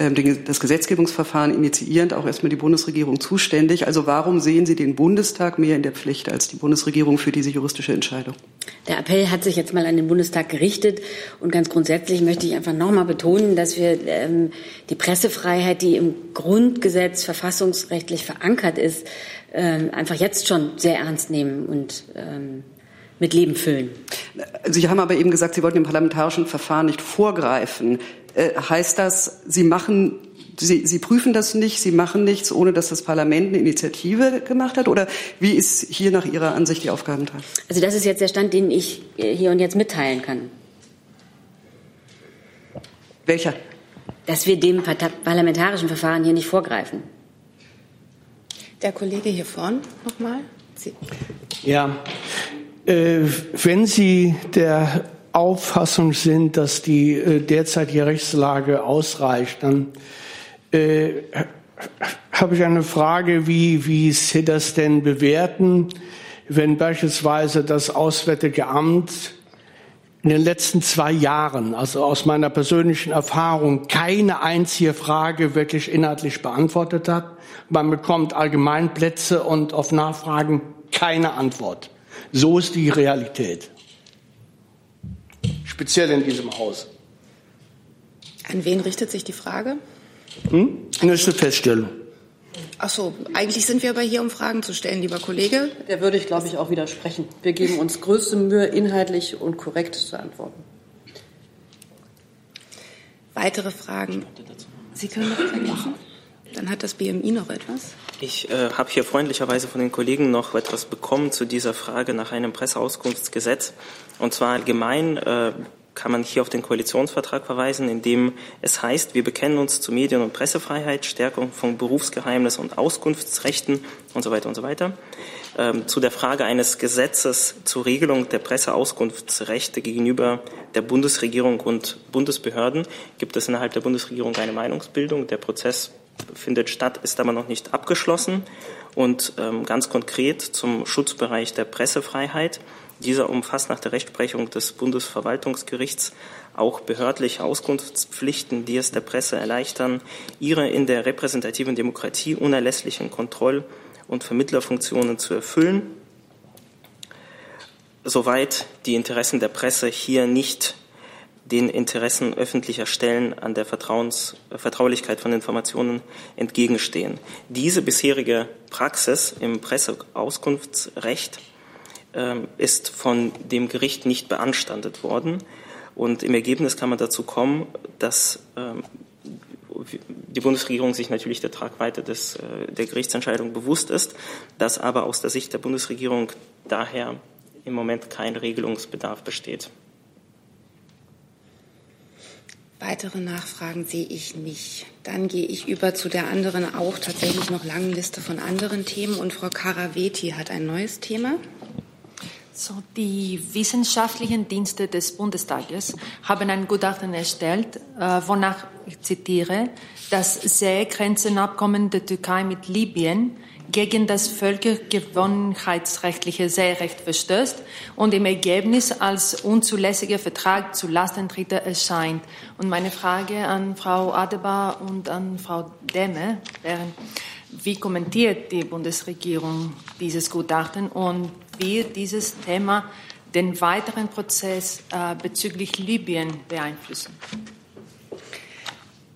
das Gesetzgebungsverfahren initiierend auch erstmal die Bundesregierung zuständig. Also warum sehen Sie den Bundestag mehr in der Pflicht als die Bundesregierung für diese juristische Entscheidung? Der Appell hat sich jetzt mal an den Bundestag gerichtet und ganz grundsätzlich möchte ich einfach nochmal betonen, dass wir ähm, die Pressefreiheit, die im Grundgesetz verfassungsrechtlich verankert ist, ähm, einfach jetzt schon sehr ernst nehmen und ähm, mit Leben füllen. Sie haben aber eben gesagt, Sie wollten dem parlamentarischen Verfahren nicht vorgreifen. Äh, heißt das, Sie machen Sie, Sie prüfen das nicht, Sie machen nichts, ohne dass das Parlament eine Initiative gemacht hat? Oder wie ist hier nach Ihrer Ansicht die Aufgabenteilung? Also das ist jetzt der Stand, den ich äh, hier und jetzt mitteilen kann. Welcher? Dass wir dem parlamentarischen Verfahren hier nicht vorgreifen. Der Kollege hier vorn nochmal. Ja, äh, wenn Sie der Auffassung sind, dass die äh, derzeitige Rechtslage ausreicht, dann äh, habe ich eine Frage, wie, wie Sie das denn bewerten, wenn beispielsweise das Auswärtige Amt in den letzten zwei Jahren, also aus meiner persönlichen Erfahrung, keine einzige Frage wirklich inhaltlich beantwortet hat. Man bekommt Allgemeinplätze und auf Nachfragen keine Antwort. So ist die Realität speziell in diesem Haus. An wen richtet sich die Frage? Hm? Nächste Feststellung. Ach so, eigentlich sind wir aber hier, um Fragen zu stellen, lieber Kollege. Der würde ich, glaube ich, auch widersprechen. Wir geben uns größte Mühe, inhaltlich und korrekt zu antworten. Weitere Fragen? Sie können noch ergänzen? Dann hat das BMI noch etwas. Ich äh, habe hier freundlicherweise von den Kollegen noch etwas bekommen zu dieser Frage nach einem Presseauskunftsgesetz. Und zwar allgemein äh, kann man hier auf den Koalitionsvertrag verweisen, in dem es heißt, wir bekennen uns zu Medien- und Pressefreiheit, Stärkung von Berufsgeheimnis und Auskunftsrechten und so weiter und so weiter. Ähm, zu der Frage eines Gesetzes zur Regelung der Presseauskunftsrechte gegenüber der Bundesregierung und Bundesbehörden gibt es innerhalb der Bundesregierung eine Meinungsbildung. Der Prozess findet statt, ist aber noch nicht abgeschlossen. Und ähm, ganz konkret zum Schutzbereich der Pressefreiheit. Dieser umfasst nach der Rechtsprechung des Bundesverwaltungsgerichts auch behördliche Auskunftspflichten, die es der Presse erleichtern, ihre in der repräsentativen Demokratie unerlässlichen Kontroll- und Vermittlerfunktionen zu erfüllen, soweit die Interessen der Presse hier nicht den Interessen öffentlicher Stellen an der Vertrauens, Vertraulichkeit von Informationen entgegenstehen. Diese bisherige Praxis im Presseauskunftsrecht ist von dem Gericht nicht beanstandet worden. Und im Ergebnis kann man dazu kommen, dass äh, die Bundesregierung sich natürlich der Tragweite des, äh, der Gerichtsentscheidung bewusst ist, dass aber aus der Sicht der Bundesregierung daher im Moment kein Regelungsbedarf besteht. Weitere Nachfragen sehe ich nicht. Dann gehe ich über zu der anderen auch tatsächlich noch langen Liste von anderen Themen. Und Frau Karaveti hat ein neues Thema. So, die wissenschaftlichen Dienste des Bundestages haben ein Gutachten erstellt, äh, wonach, ich zitiere, das Seegrenzenabkommen der Türkei mit Libyen gegen das völkergewohnheitsrechtliche Seerecht verstößt und im Ergebnis als unzulässiger Vertrag zu Lasten Dritter erscheint. Und meine Frage an Frau Adebar und an Frau Demme wäre, wie kommentiert die Bundesregierung dieses Gutachten und wie dieses Thema den weiteren Prozess äh, bezüglich Libyen beeinflussen?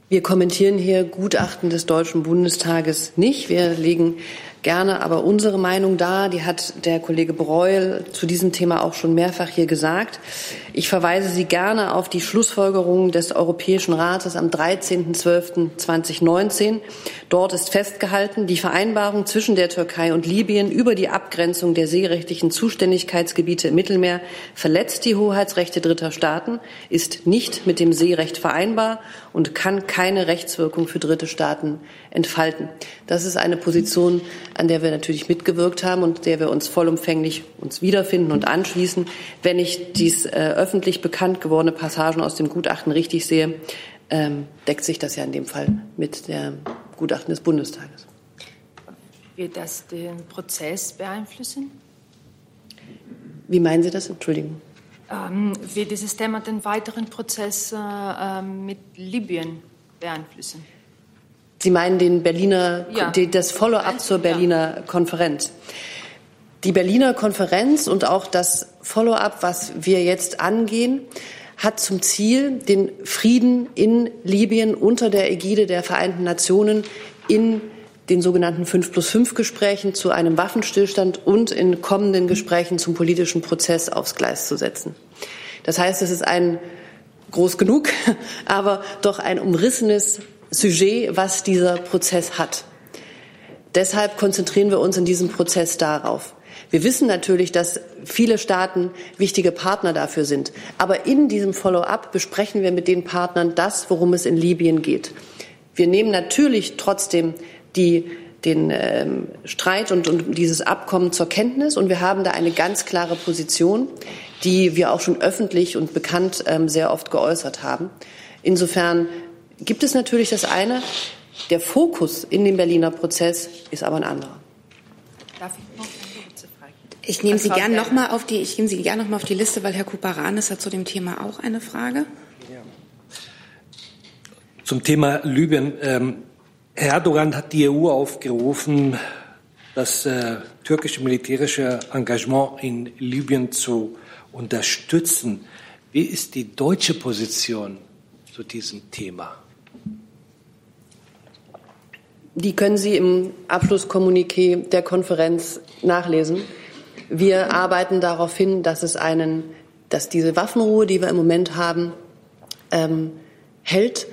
Wir kommentieren hier Gutachten des Deutschen Bundestages nicht. Wir legen gerne aber unsere Meinung dar. Die hat der Kollege Breuel zu diesem Thema auch schon mehrfach hier gesagt. Ich verweise Sie gerne auf die Schlussfolgerungen des Europäischen Rates am 13.12.2019. Dort ist festgehalten, die Vereinbarung zwischen der Türkei und Libyen über die Abgrenzung der seerechtlichen Zuständigkeitsgebiete im Mittelmeer verletzt die Hoheitsrechte dritter Staaten, ist nicht mit dem Seerecht vereinbar und kann keine Rechtswirkung für dritte Staaten entfalten. Das ist eine Position, an der wir natürlich mitgewirkt haben und der wir uns vollumfänglich uns wiederfinden und anschließen. Wenn ich dies äh, öffentlich bekannt gewordene Passagen aus dem Gutachten richtig sehe, ähm, deckt sich das ja in dem Fall mit dem Gutachten des Bundestages. Wird das den Prozess beeinflussen? Wie meinen Sie das? Entschuldigung. Ähm, wird dieses Thema den weiteren Prozess äh, ähm, mit Libyen beeinflussen? Sie meinen den Berliner, ja. das Follow-up zur Berliner ja. Konferenz. Die Berliner Konferenz und auch das Follow-up, was wir jetzt angehen, hat zum Ziel, den Frieden in Libyen unter der Ägide der Vereinten Nationen in den sogenannten 5 plus 5 Gesprächen zu einem Waffenstillstand und in kommenden Gesprächen zum politischen Prozess aufs Gleis zu setzen. Das heißt, es ist ein groß genug, aber doch ein umrissenes Sujet, was dieser Prozess hat. Deshalb konzentrieren wir uns in diesem Prozess darauf. Wir wissen natürlich, dass viele Staaten wichtige Partner dafür sind. Aber in diesem Follow-up besprechen wir mit den Partnern das, worum es in Libyen geht. Wir nehmen natürlich trotzdem die, den ähm, Streit und, und dieses Abkommen zur Kenntnis und wir haben da eine ganz klare Position, die wir auch schon öffentlich und bekannt ähm, sehr oft geäußert haben. Insofern gibt es natürlich das eine. Der Fokus in dem Berliner Prozess ist aber ein anderer. Darf ich noch ich nehme Sie gern noch mal auf die, ich nehme Sie gern noch mal auf die Liste, weil Herr Kuparanis hat zu dem Thema auch eine Frage. Zum Thema Libyen. Ähm, Herr Erdogan hat die EU aufgerufen, das äh, türkische militärische Engagement in Libyen zu unterstützen. Wie ist die deutsche Position zu diesem Thema? Die können Sie im Abschlusskommuniqué der Konferenz nachlesen. Wir arbeiten darauf hin, dass es einen, dass diese Waffenruhe, die wir im Moment haben, ähm, hält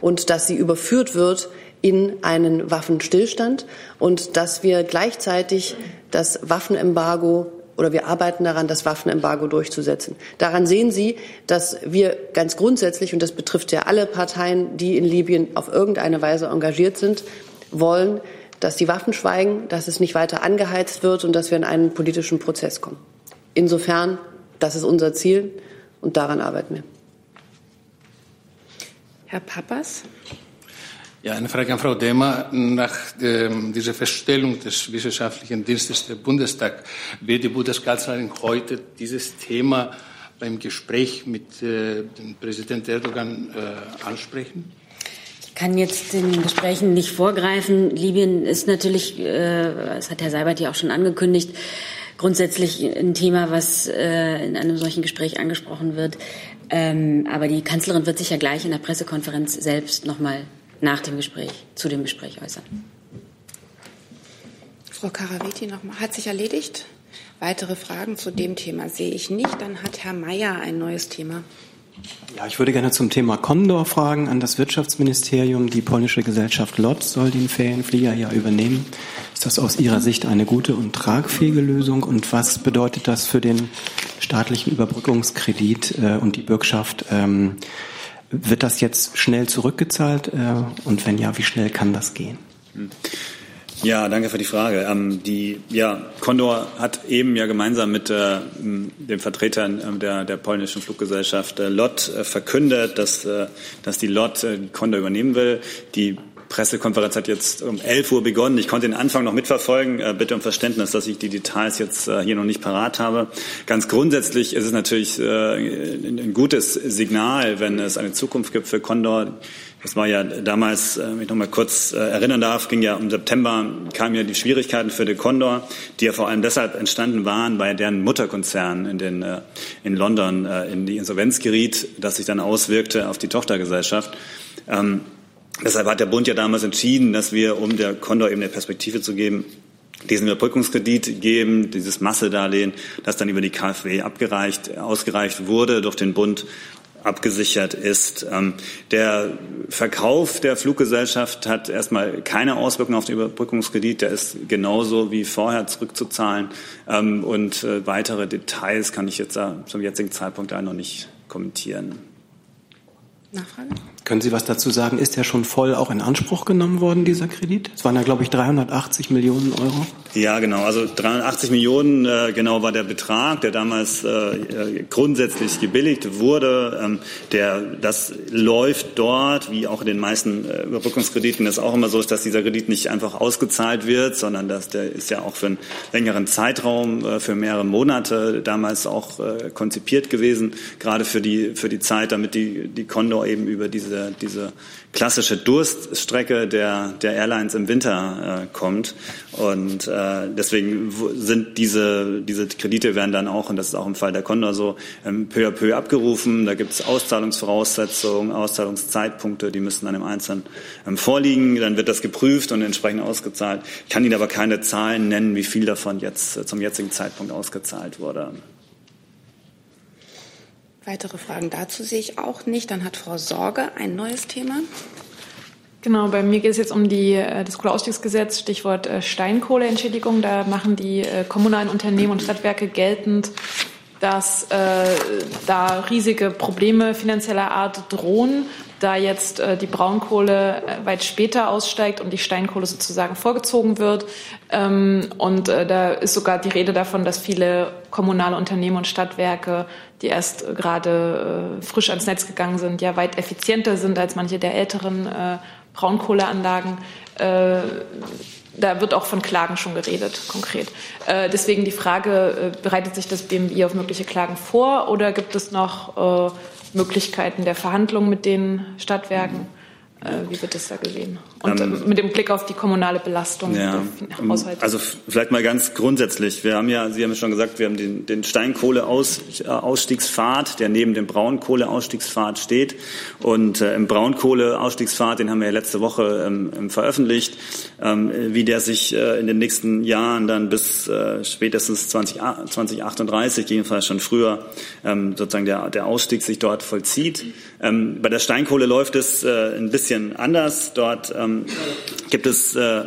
und dass sie überführt wird in einen Waffenstillstand und dass wir gleichzeitig das Waffenembargo oder wir arbeiten daran, das Waffenembargo durchzusetzen. Daran sehen Sie, dass wir ganz grundsätzlich, und das betrifft ja alle Parteien, die in Libyen auf irgendeine Weise engagiert sind, wollen, dass die Waffen schweigen, dass es nicht weiter angeheizt wird und dass wir in einen politischen Prozess kommen. Insofern, das ist unser Ziel und daran arbeiten wir. Herr Pappas. Ja, eine Frage an Frau Demer. Nach ähm, dieser Feststellung des Wissenschaftlichen Dienstes der Bundestag wird die Bundeskanzlerin heute dieses Thema beim Gespräch mit äh, dem Präsident Erdogan äh, ansprechen? Kann jetzt den Gesprächen nicht vorgreifen. Libyen ist natürlich, äh, das hat Herr Seibert ja auch schon angekündigt, grundsätzlich ein Thema, was äh, in einem solchen Gespräch angesprochen wird. Ähm, aber die Kanzlerin wird sich ja gleich in der Pressekonferenz selbst nochmal nach dem Gespräch, zu dem Gespräch äußern. Frau Karaweti nochmal. Hat sich erledigt? Weitere Fragen zu dem Thema sehe ich nicht. Dann hat Herr Mayer ein neues Thema. Ja, ich würde gerne zum Thema Condor fragen an das Wirtschaftsministerium. Die polnische Gesellschaft LOT soll den Ferienflieger ja übernehmen. Ist das aus Ihrer Sicht eine gute und tragfähige Lösung? Und was bedeutet das für den staatlichen Überbrückungskredit äh, und die Bürgschaft? Ähm, wird das jetzt schnell zurückgezahlt? Äh, und wenn ja, wie schnell kann das gehen? Ja, danke für die Frage. Ähm, die, ja, Condor hat eben ja gemeinsam mit äh, den Vertretern äh, der, der polnischen Fluggesellschaft äh, LOT äh, verkündet, dass, äh, dass die LOT äh, Condor übernehmen will. Die Pressekonferenz hat jetzt um 11 Uhr begonnen. Ich konnte den Anfang noch mitverfolgen. Äh, bitte um Verständnis, dass ich die Details jetzt äh, hier noch nicht parat habe. Ganz grundsätzlich ist es natürlich äh, ein gutes Signal, wenn es eine Zukunft gibt für Condor das war ja damals, wenn ich noch mal kurz erinnern darf, ging ja im September, kamen ja die Schwierigkeiten für den Condor, die ja vor allem deshalb entstanden waren, weil deren Mutterkonzern in, den, in London in die Insolvenz geriet, das sich dann auswirkte auf die Tochtergesellschaft. Deshalb hat der Bund ja damals entschieden, dass wir, um der Condor eben eine Perspektive zu geben, diesen Überbrückungskredit geben, dieses Massedarlehen, das dann über die KfW abgereicht, ausgereicht wurde durch den Bund abgesichert ist. Ähm, der Verkauf der Fluggesellschaft hat erstmal keine Auswirkungen auf den Überbrückungskredit. Der ist genauso wie vorher zurückzuzahlen. Ähm, und äh, weitere Details kann ich jetzt zum jetzigen Zeitpunkt noch nicht kommentieren. Nachfrage? Können Sie was dazu sagen? Ist der schon voll auch in Anspruch genommen worden, dieser Kredit? Es waren ja, glaube ich, 380 Millionen Euro. Ja, genau. Also 380 Millionen äh, genau war der Betrag, der damals äh, grundsätzlich gebilligt wurde. Ähm, der, das läuft dort, wie auch in den meisten äh, Überbrückungskrediten, ist auch immer so, dass dieser Kredit nicht einfach ausgezahlt wird, sondern dass der ist ja auch für einen längeren Zeitraum, äh, für mehrere Monate damals auch äh, konzipiert gewesen, gerade für die, für die Zeit, damit die, die Condor eben über diese diese, diese klassische Durststrecke der, der Airlines im Winter äh, kommt. Und äh, deswegen sind diese, diese Kredite werden dann auch, und das ist auch im Fall der Condor so, ähm, peu à peu abgerufen. Da gibt es Auszahlungsvoraussetzungen, Auszahlungszeitpunkte, die müssen dann im Einzelnen ähm, vorliegen. Dann wird das geprüft und entsprechend ausgezahlt. Ich kann Ihnen aber keine Zahlen nennen, wie viel davon jetzt äh, zum jetzigen Zeitpunkt ausgezahlt wurde. Weitere Fragen dazu sehe ich auch nicht. Dann hat Frau Sorge ein neues Thema. Genau, bei mir geht es jetzt um die, äh, das Kohleausstiegsgesetz, Stichwort äh, Steinkohleentschädigung. Da machen die äh, kommunalen Unternehmen und Stadtwerke geltend, dass äh, da riesige Probleme finanzieller Art drohen, da jetzt äh, die Braunkohle weit später aussteigt und die Steinkohle sozusagen vorgezogen wird. Ähm, und äh, da ist sogar die Rede davon, dass viele kommunale Unternehmen und Stadtwerke die erst äh, gerade äh, frisch ans Netz gegangen sind, ja weit effizienter sind als manche der älteren äh, Braunkohleanlagen. Äh, da wird auch von Klagen schon geredet, konkret. Äh, deswegen die Frage, äh, bereitet sich das BMI auf mögliche Klagen vor oder gibt es noch Möglichkeiten der Verhandlungen mit den Stadtwerken? Äh, wie wird das da gesehen? Und ähm, mit dem Blick auf die kommunale Belastung ja, der ähm, Haushalte. Also vielleicht mal ganz grundsätzlich. Wir haben ja, Sie haben ja schon gesagt, wir haben den, den Steinkohleausstiegspfad, der neben dem Braunkohleausstiegspfad steht. Und äh, im Braunkohleausstiegspfad, den haben wir ja letzte Woche ähm, veröffentlicht, ähm, wie der sich äh, in den nächsten Jahren dann bis äh, spätestens 20, 2038, jedenfalls schon früher, ähm, sozusagen der, der Ausstieg sich dort vollzieht. Ähm, bei der Steinkohle läuft es äh, ein bisschen anders. Dort ähm, gibt es äh,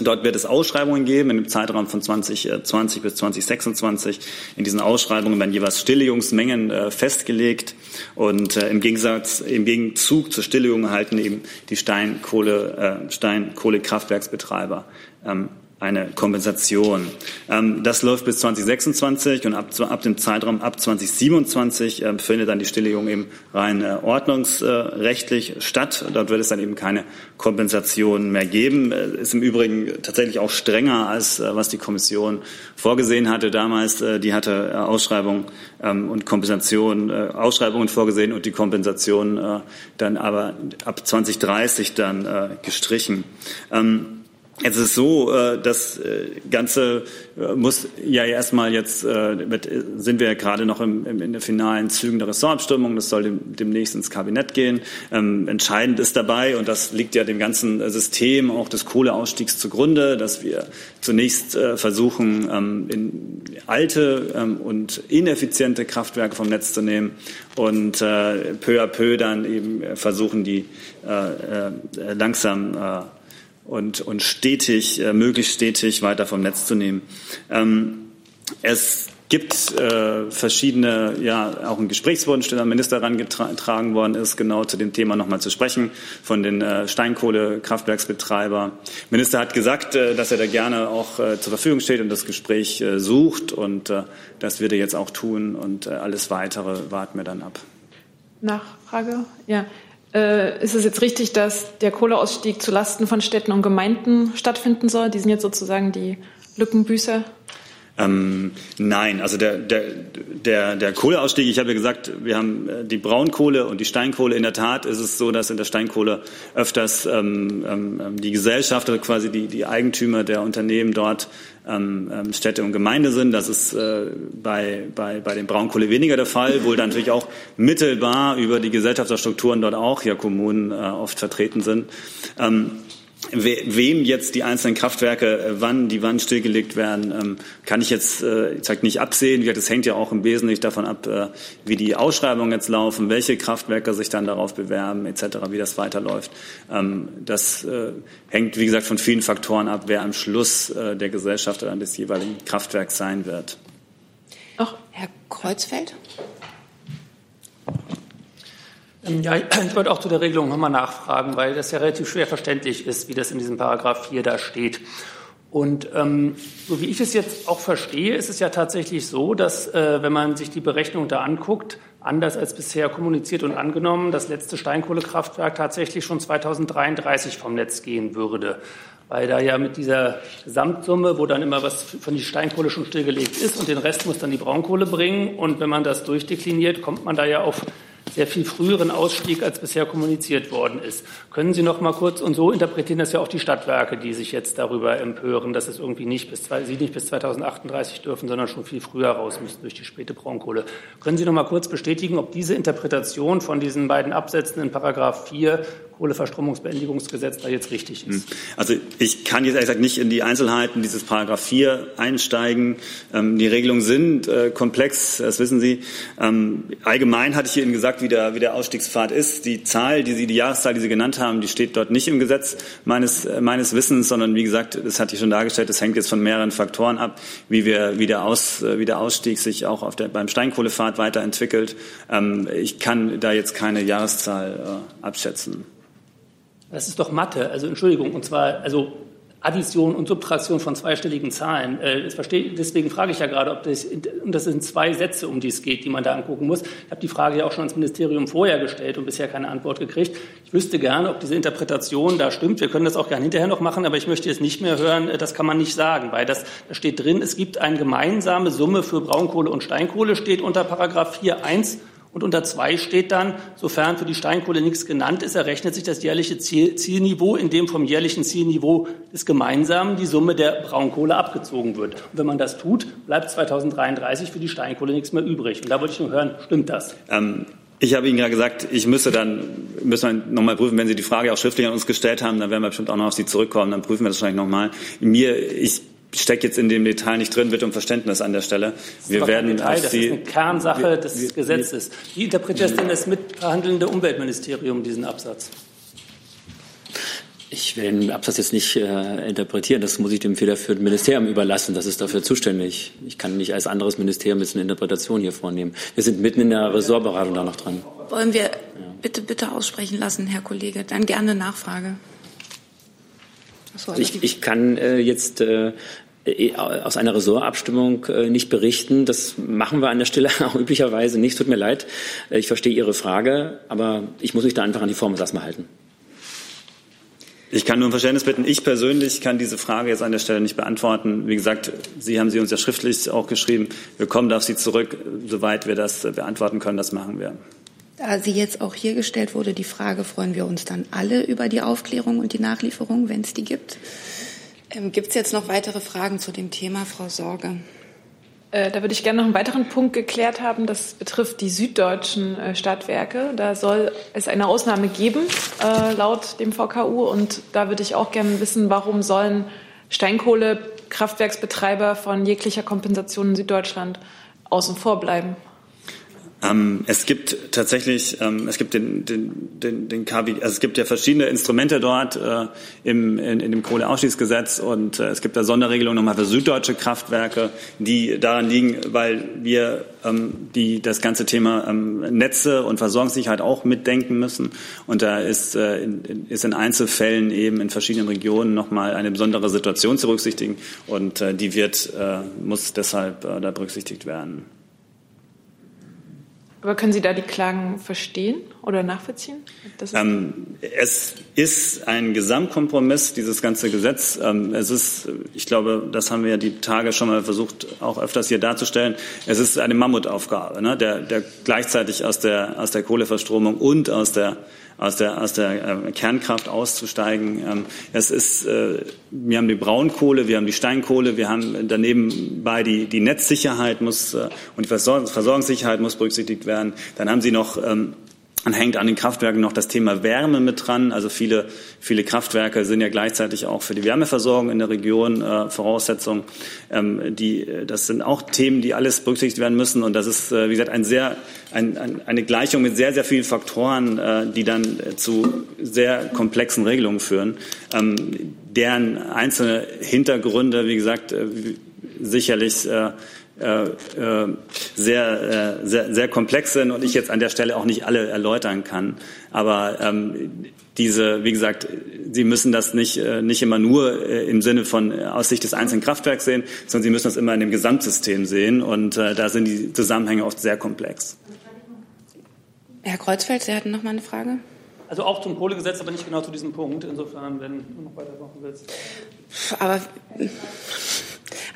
Dort wird es Ausschreibungen geben in dem Zeitraum von 2020 bis 2026. In diesen Ausschreibungen werden jeweils Stilllegungsmengen äh, festgelegt und äh, im Gegensatz, im Gegenzug zur Stilllegung erhalten eben die Steinkohle, äh, Steinkohlekraftwerksbetreiber ähm, eine Kompensation. Ähm, das läuft bis 2026 und ab, ab dem Zeitraum ab 2027 äh, findet dann die Stilllegung eben rein äh, ordnungsrechtlich statt. Dort wird es dann eben keine Kompensation mehr geben. Äh, ist im Übrigen tatsächlich auch strenger als äh, was die Kommission vorgesehen hatte damals. Die hatte Ausschreibung ähm, und Kompensation, Ausschreibungen vorgesehen und die Kompensation dann aber ab 2030 dann gestrichen. Es ist so, äh, das äh, Ganze äh, muss ja erstmal jetzt, sind wir ja gerade noch im, im, in den finalen Zügen der Ressortabstimmung, das soll dem, demnächst ins Kabinett gehen. Ähm, entscheidend ist dabei, und das liegt ja dem ganzen System auch des Kohleausstiegs zugrunde, dass wir zunächst äh, versuchen, ähm, in alte ähm, und ineffiziente Kraftwerke vom Netz zu nehmen und äh, peu à peu dann eben versuchen, die äh, langsam und, und stetig, äh, möglichst stetig weiter vom Netz zu nehmen. Ähm, es gibt äh, verschiedene, ja, auch ein Gesprächswunsch, der am Minister herangetragen worden ist, genau zu dem Thema nochmal zu sprechen, von den äh, Steinkohlekraftwerksbetreiber. Der Minister hat gesagt, äh, dass er da gerne auch äh, zur Verfügung steht und das Gespräch äh, sucht und äh, das wird er jetzt auch tun und äh, alles Weitere warten wir dann ab. Nachfrage? Ja. Äh, ist es jetzt richtig, dass der Kohleausstieg zulasten von Städten und Gemeinden stattfinden soll? Die sind jetzt sozusagen die Lückenbüßer? Ähm, nein, also der, der, der, der Kohleausstieg, ich habe ja gesagt, wir haben äh, die Braunkohle und die Steinkohle. In der Tat ist es so, dass in der Steinkohle öfters ähm, ähm, die Gesellschaft, also quasi die, die Eigentümer der Unternehmen dort ähm, ähm, Städte und Gemeinde sind. Das ist äh, bei, bei, bei den Braunkohle weniger der Fall, wohl dann natürlich auch mittelbar über die Gesellschaftsstrukturen dort auch ja Kommunen äh, oft vertreten sind. Ähm, wem jetzt die einzelnen Kraftwerke äh, wann die wann stillgelegt werden, ähm, kann ich jetzt äh, ich sag nicht absehen. Das hängt ja auch im Wesentlichen davon ab, äh, wie die Ausschreibungen jetzt laufen, welche Kraftwerke sich dann darauf bewerben etc., wie das weiterläuft. Ähm, das hängt, wie gesagt, von vielen Faktoren ab, wer am Schluss der Gesellschafter des jeweiligen Kraftwerks sein wird. Noch Herr Kreuzfeld. Ähm, ja, ich wollte auch zu der Regelung nochmal nachfragen, weil das ja relativ schwer verständlich ist, wie das in diesem Paragraph 4 da steht. Und ähm, so wie ich es jetzt auch verstehe, ist es ja tatsächlich so, dass, äh, wenn man sich die Berechnung da anguckt, anders als bisher kommuniziert und angenommen, das letzte Steinkohlekraftwerk tatsächlich schon 2033 vom Netz gehen würde. Weil da ja mit dieser Gesamtsumme, wo dann immer was von die Steinkohle schon stillgelegt ist und den Rest muss dann die Braunkohle bringen. Und wenn man das durchdekliniert, kommt man da ja auf sehr viel früheren Ausstieg, als bisher kommuniziert worden ist. Können Sie noch mal kurz, und so interpretieren das ja auch die Stadtwerke, die sich jetzt darüber empören, dass es irgendwie nicht bis, Sie nicht bis 2038 dürfen, sondern schon viel früher raus müssen durch die späte Braunkohle. Können Sie noch mal kurz bestätigen, ob diese Interpretation von diesen beiden Absätzen in Paragraph 4 Kohleverstromungsbeendigungsgesetz da jetzt richtig ist. Hm. Also ich kann jetzt ehrlich gesagt nicht in die Einzelheiten dieses Paragraph 4 einsteigen. Ähm, die Regelungen sind äh, komplex, das wissen Sie. Ähm, allgemein hatte ich Ihnen gesagt, wie der, wie der Ausstiegspfad ist. Die Zahl, die Sie, die Jahreszahl, die Sie genannt haben, die steht dort nicht im Gesetz meines, äh, meines Wissens, sondern wie gesagt, das hatte ich schon dargestellt, das hängt jetzt von mehreren Faktoren ab, wie wir, wie der, Aus, äh, wie der Ausstieg sich auch auf der, beim Steinkohlepfad weiterentwickelt. Ähm, ich kann da jetzt keine Jahreszahl äh, abschätzen. Das ist doch Mathe, also Entschuldigung, und zwar also Addition und Subtraktion von zweistelligen Zahlen. Äh, deswegen frage ich ja gerade, ob das, und das sind zwei Sätze, um die es geht, die man da angucken muss. Ich habe die Frage ja auch schon ans Ministerium vorher gestellt und bisher keine Antwort gekriegt. Ich wüsste gerne, ob diese Interpretation da stimmt. Wir können das auch gerne hinterher noch machen, aber ich möchte jetzt nicht mehr hören, äh, das kann man nicht sagen, weil das, da steht drin, es gibt eine gemeinsame Summe für Braunkohle und Steinkohle, steht unter Paragraph 4.1 und unter zwei steht dann, sofern für die Steinkohle nichts genannt ist, errechnet sich das jährliche Zielniveau, in dem vom jährlichen Zielniveau des Gemeinsamen die Summe der Braunkohle abgezogen wird. Und wenn man das tut, bleibt 2033 für die Steinkohle nichts mehr übrig. Und da wollte ich nur hören, stimmt das? Ähm ich habe Ihnen ja gesagt, ich müsste dann, müssen wir nochmal prüfen, wenn Sie die Frage auch schriftlich an uns gestellt haben, dann werden wir bestimmt auch noch auf Sie zurückkommen, dann prüfen wir das wahrscheinlich nochmal. Mir, ich stecke jetzt in dem Detail nicht drin, wird um Verständnis an der Stelle. Wir werden Detail, das ist eine Kernsache des wir, Gesetzes. Wie interpretiert denn das mitverhandelnde Umweltministerium diesen Absatz? Ich will den Absatz jetzt nicht äh, interpretieren. Das muss ich dem federführenden Ministerium überlassen. Das ist dafür zuständig. Ich kann nicht als anderes Ministerium jetzt eine Interpretation hier vornehmen. Wir sind mitten in der Ressortberatung da noch dran. Wollen wir bitte, bitte aussprechen lassen, Herr Kollege? Dann gerne Nachfrage. So, also ich, ich, kann äh, jetzt äh, aus einer Ressortabstimmung äh, nicht berichten. Das machen wir an der Stelle auch üblicherweise nicht. Tut mir leid. Äh, ich verstehe Ihre Frage, aber ich muss mich da einfach an die Formel erstmal halten. Ich kann nur um Verständnis bitten. Ich persönlich kann diese Frage jetzt an der Stelle nicht beantworten. Wie gesagt, Sie haben sie uns ja schriftlich auch geschrieben. Wir kommen auf Sie zurück. Soweit wir das beantworten können, das machen wir. Da sie jetzt auch hier gestellt wurde, die Frage, freuen wir uns dann alle über die Aufklärung und die Nachlieferung, wenn es die gibt? Ähm, Gibt es jetzt noch weitere Fragen zu dem Thema, Frau Sorge? Äh, da würde ich gerne noch einen weiteren Punkt geklärt haben. Das betrifft die süddeutschen äh, Stadtwerke. Da soll es eine Ausnahme geben, äh, laut dem VKU. Und da würde ich auch gerne wissen, warum sollen Steinkohlekraftwerksbetreiber von jeglicher Kompensation in Süddeutschland außen vor bleiben? Ähm, es gibt tatsächlich, ähm, es gibt den, den, den, den KW, also es gibt ja verschiedene Instrumente dort äh, im, in, in dem Kohleausstiegsgesetz und äh, es gibt da Sonderregelungen nochmal für süddeutsche Kraftwerke, die daran liegen, weil wir ähm, die das ganze Thema ähm, Netze und Versorgungssicherheit auch mitdenken müssen. Und da ist, äh, in, ist in Einzelfällen eben in verschiedenen Regionen nochmal eine besondere Situation zu berücksichtigen und äh, die wird, äh, muss deshalb äh, da berücksichtigt werden. Aber können Sie da die Klagen verstehen oder nachvollziehen? Ähm, es ist ein Gesamtkompromiss, dieses ganze Gesetz. Ähm, es ist, ich glaube, das haben wir ja die Tage schon mal versucht, auch öfters hier darzustellen. Es ist eine Mammutaufgabe, ne? der, der gleichzeitig aus der, aus der Kohleverstromung und aus der aus der, aus der äh, Kernkraft auszusteigen. Ähm, es ist, äh, wir haben die Braunkohle, wir haben die Steinkohle, wir haben daneben bei die, die Netzsicherheit muss äh, und die Versorgungssicherheit muss berücksichtigt werden. Dann haben Sie noch ähm, dann hängt an den Kraftwerken noch das Thema Wärme mit dran. Also viele, viele Kraftwerke sind ja gleichzeitig auch für die Wärmeversorgung in der Region äh, Voraussetzung. Ähm, die, das sind auch Themen, die alles berücksichtigt werden müssen. Und das ist, äh, wie gesagt, ein sehr, ein, ein, eine Gleichung mit sehr, sehr vielen Faktoren, äh, die dann zu sehr komplexen Regelungen führen, ähm, deren einzelne Hintergründe, wie gesagt, äh, sicherlich äh, sehr, äh, sehr, sehr komplex sind und ich jetzt an der Stelle auch nicht alle erläutern kann. Aber ähm, diese, wie gesagt, Sie müssen das nicht, äh, nicht immer nur äh, im Sinne von äh, aus Sicht des einzelnen Kraftwerks sehen, sondern Sie müssen das immer in dem Gesamtsystem sehen. Und äh, da sind die Zusammenhänge oft sehr komplex. Herr Kreuzfeld, Sie hatten noch mal eine Frage? Also auch zum Kohlegesetz, aber nicht genau zu diesem Punkt. Insofern, wenn du noch weitermachen willst. Aber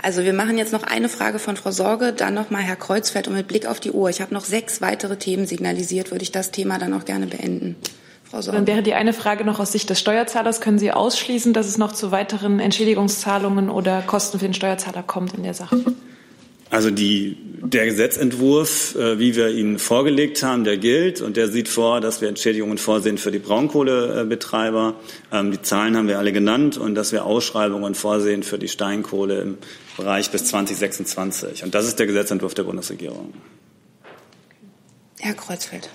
also wir machen jetzt noch eine Frage von Frau Sorge, dann noch mal Herr Kreuzfeld und mit Blick auf die Uhr. Ich habe noch sechs weitere Themen signalisiert, würde ich das Thema dann auch gerne beenden. Frau Sorge. Dann wäre die eine Frage noch aus Sicht des Steuerzahlers. Können Sie ausschließen, dass es noch zu weiteren Entschädigungszahlungen oder Kosten für den Steuerzahler kommt in der Sache? Also die, der Gesetzentwurf, äh, wie wir ihn vorgelegt haben, der gilt und der sieht vor, dass wir Entschädigungen vorsehen für die Braunkohlebetreiber. Ähm, die Zahlen haben wir alle genannt und dass wir Ausschreibungen vorsehen für die Steinkohle im Bereich bis 2026. Und das ist der Gesetzentwurf der Bundesregierung. Herr Kreuzfeld.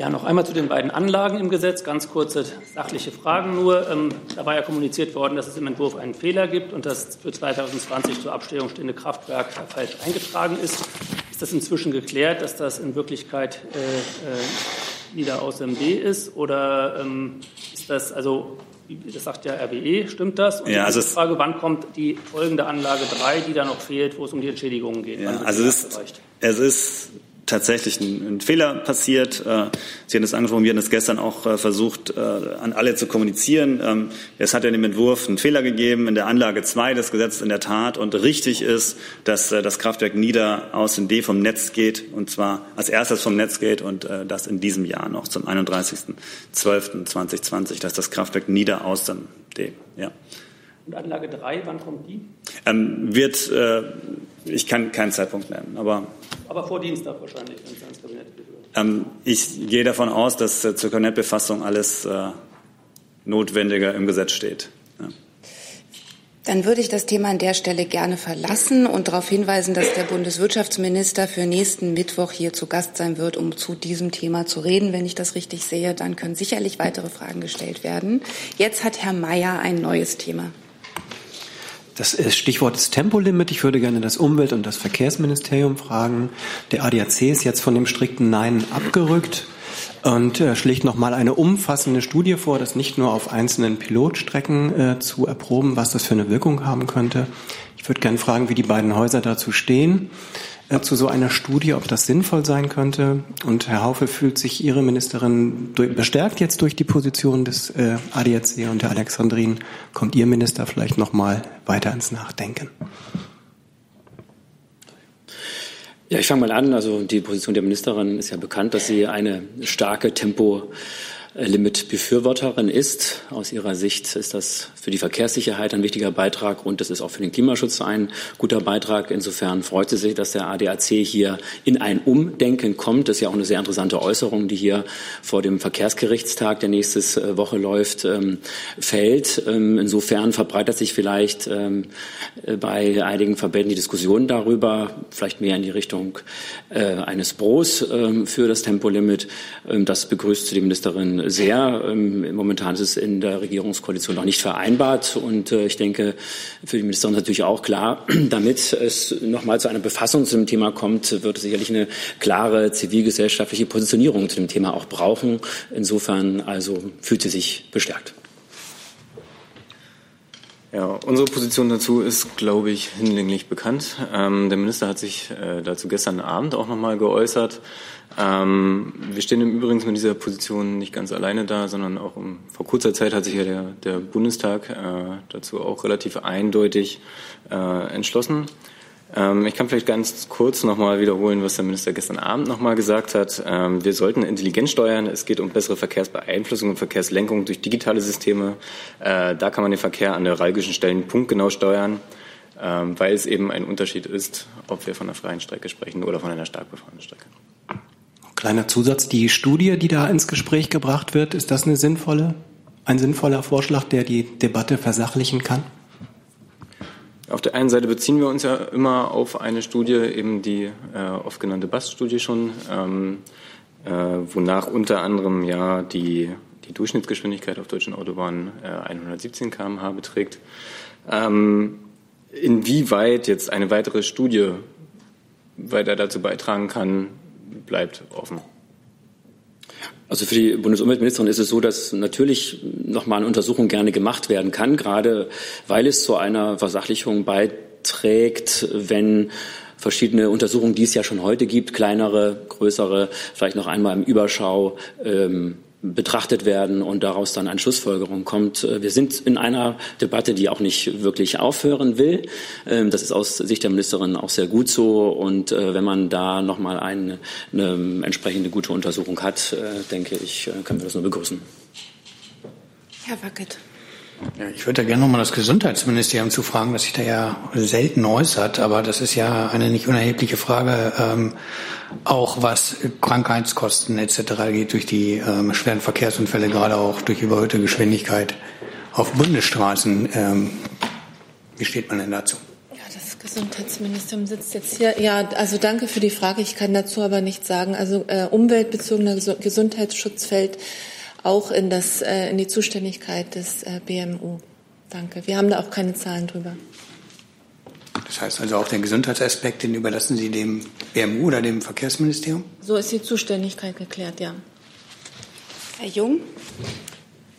Ja, noch einmal zu den beiden Anlagen im Gesetz. Ganz kurze sachliche Fragen nur. Ähm, da war ja kommuniziert worden, dass es im Entwurf einen Fehler gibt und das für 2020 zur Abstellung stehende Kraftwerk falsch eingetragen ist. Ist das inzwischen geklärt, dass das in Wirklichkeit äh, äh, wieder aus MD ist? Oder ähm, ist das, also, das sagt ja RWE, stimmt das? Und ja, also die Frage, wann kommt die folgende Anlage 3, die da noch fehlt, wo es um die Entschädigungen geht? Ja, also es ist, es ist tatsächlich ein, ein Fehler passiert. Äh, Sie haben es angesprochen, wir haben es gestern auch äh, versucht, äh, an alle zu kommunizieren. Ähm, es hat in dem Entwurf einen Fehler gegeben in der Anlage 2 des Gesetzes in der Tat. Und richtig ist, dass das Kraftwerk Nieder aus dem D vom Netz geht, und zwar als erstes vom Netz geht und das in diesem Jahr noch zum 31.12.2020, dass das Kraftwerk Nieder aus dem D, ja. Und Anlage 3, wann kommt die? Ähm, wird, äh, ich kann keinen Zeitpunkt nennen, aber. Aber vor Dienstag wahrscheinlich, wenn es ans Kabinett geht. Ähm, ich gehe davon aus, dass äh, zur Kabinettbefassung alles äh, Notwendige im Gesetz steht. Ja. Dann würde ich das Thema an der Stelle gerne verlassen und darauf hinweisen, dass der Bundeswirtschaftsminister für nächsten Mittwoch hier zu Gast sein wird, um zu diesem Thema zu reden. Wenn ich das richtig sehe, dann können sicherlich weitere Fragen gestellt werden. Jetzt hat Herr Mayer ein neues Thema. Das Stichwort ist Tempolimit. Ich würde gerne das Umwelt- und das Verkehrsministerium fragen. Der ADAC ist jetzt von dem strikten Nein abgerückt und äh, schlägt nochmal eine umfassende Studie vor, das nicht nur auf einzelnen Pilotstrecken äh, zu erproben, was das für eine Wirkung haben könnte. Ich würde gerne fragen, wie die beiden Häuser dazu stehen äh, zu so einer Studie, ob das sinnvoll sein könnte. Und Herr Haufe fühlt sich Ihre Ministerin bestärkt jetzt durch die Position des äh, ADAC und Herr Alexandrin. Kommt Ihr Minister vielleicht noch mal weiter ins Nachdenken? Ja, ich fange mal an. Also die Position der Ministerin ist ja bekannt, dass sie eine starke Tempo Limit-Befürworterin ist. Aus ihrer Sicht ist das für die Verkehrssicherheit ein wichtiger Beitrag und es ist auch für den Klimaschutz ein guter Beitrag. Insofern freut sie sich, dass der ADAC hier in ein Umdenken kommt. Das ist ja auch eine sehr interessante Äußerung, die hier vor dem Verkehrsgerichtstag, der nächste äh, Woche läuft, ähm, fällt. Ähm, insofern verbreitert sich vielleicht ähm, bei einigen Verbänden die Diskussion darüber, vielleicht mehr in die Richtung äh, eines Bros für das Tempolimit. Das begrüßt die Ministerin sehr. Ähm, momentan ist es in der Regierungskoalition noch nicht vereinbart. Und äh, ich denke, für die Ministerin ist natürlich auch klar, damit es nochmal zu einer Befassung zu dem Thema kommt, wird es sicherlich eine klare zivilgesellschaftliche Positionierung zu dem Thema auch brauchen. Insofern also fühlt sie sich bestärkt. Ja, unsere Position dazu ist, glaube ich, hinlänglich bekannt. Ähm, der Minister hat sich äh, dazu gestern Abend auch nochmal geäußert. Ähm, wir stehen im Übrigen mit dieser Position nicht ganz alleine da, sondern auch um, vor kurzer Zeit hat sich ja der, der Bundestag äh, dazu auch relativ eindeutig äh, entschlossen. Ähm, ich kann vielleicht ganz kurz nochmal wiederholen, was der Minister gestern Abend nochmal gesagt hat. Ähm, wir sollten intelligent steuern. Es geht um bessere Verkehrsbeeinflussung und Verkehrslenkung durch digitale Systeme. Äh, da kann man den Verkehr an neuralgischen Stellen punktgenau steuern, ähm, weil es eben ein Unterschied ist, ob wir von einer freien Strecke sprechen oder von einer stark befahrenen Strecke. Kleiner Zusatz, die Studie, die da ins Gespräch gebracht wird, ist das eine sinnvolle, ein sinnvoller Vorschlag, der die Debatte versachlichen kann? Auf der einen Seite beziehen wir uns ja immer auf eine Studie, eben die äh, oft genannte BAST-Studie schon, ähm, äh, wonach unter anderem ja die, die Durchschnittsgeschwindigkeit auf deutschen Autobahnen äh, 117 km/h beträgt. Ähm, inwieweit jetzt eine weitere Studie weiter dazu beitragen kann, bleibt offen. Also für die Bundesumweltministerin ist es so, dass natürlich nochmal eine Untersuchung gerne gemacht werden kann, gerade weil es zu einer Versachlichung beiträgt, wenn verschiedene Untersuchungen, die es ja schon heute gibt, kleinere, größere, vielleicht noch einmal im Überschau ähm, betrachtet werden und daraus dann eine Schlussfolgerung kommt. Äh, wir sind in einer Debatte, die auch nicht wirklich aufhören will. Ähm, das ist aus Sicht der Ministerin auch sehr gut so. Und äh, wenn man da nochmal eine, eine entsprechende gute Untersuchung hat, äh, denke ich, können wir das nur begrüßen. Herr Wackett. Ich würde da gerne nochmal das Gesundheitsministerium zu fragen, das sich da ja selten äußert, aber das ist ja eine nicht unerhebliche Frage, ähm, auch was Krankheitskosten etc. geht durch die ähm, schweren Verkehrsunfälle, gerade auch durch überhöhte Geschwindigkeit auf Bundesstraßen. Ähm, wie steht man denn dazu? Gesundheitsministerium sitzt jetzt hier. Ja, also danke für die Frage. Ich kann dazu aber nichts sagen. Also äh, umweltbezogener Gesundheitsschutz fällt auch in, das, äh, in die Zuständigkeit des äh, BMU. Danke. Wir haben da auch keine Zahlen drüber. Das heißt also auch den Gesundheitsaspekt, den überlassen Sie dem BMU oder dem Verkehrsministerium? So ist die Zuständigkeit geklärt, ja. Herr Jung?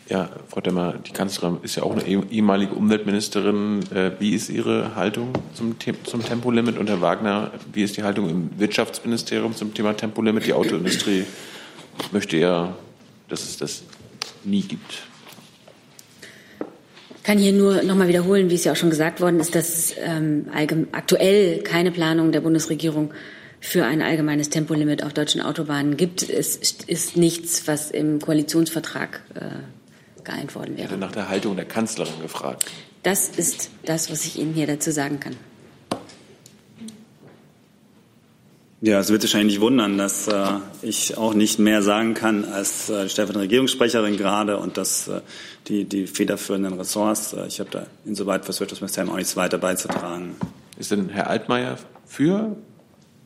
Ja, Frau Demmer, die Kanzlerin ist ja auch eine ehemalige Umweltministerin. Äh, wie ist Ihre Haltung zum, zum Tempolimit? Und Herr Wagner, wie ist die Haltung im Wirtschaftsministerium zum Thema Tempolimit? Die Autoindustrie möchte ja dass es das nie gibt. Ich kann hier nur noch mal wiederholen, wie es ja auch schon gesagt worden ist, dass es ähm, aktuell keine Planung der Bundesregierung für ein allgemeines Tempolimit auf deutschen Autobahnen gibt. Es ist nichts, was im Koalitionsvertrag äh, geeint worden wäre. Ich hatte nach der Haltung der Kanzlerin gefragt. Das ist das, was ich Ihnen hier dazu sagen kann. Ja, es wird wahrscheinlich nicht wundern, dass äh, ich auch nicht mehr sagen kann als äh, stellvertretende Regierungssprecherin gerade und dass äh, die, die federführenden Ressorts, äh, ich habe da insoweit fürs Wirtschaftsministerium auch nichts weiter beizutragen. Ist denn Herr Altmaier für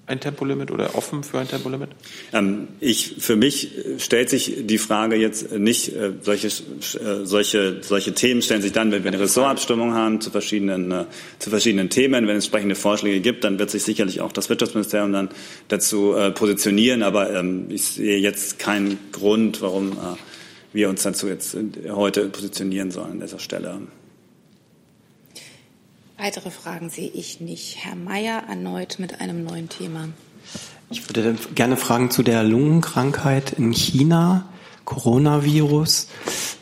ein Tempolimit oder offen für ein Tempolimit? Ähm, ich, für mich stellt sich die Frage jetzt nicht, äh, solche, äh, solche, solche Themen stellen sich dann, wenn wir eine Ressortabstimmung haben zu verschiedenen, äh, zu verschiedenen Themen. Wenn es entsprechende Vorschläge gibt, dann wird sich sicherlich auch das Wirtschaftsministerium dann dazu äh, positionieren. Aber ähm, ich sehe jetzt keinen Grund, warum äh, wir uns dazu jetzt heute positionieren sollen an dieser Stelle. Weitere Fragen sehe ich nicht. Herr Mayer erneut mit einem neuen Thema. Ich würde gerne fragen zu der Lungenkrankheit in China, Coronavirus.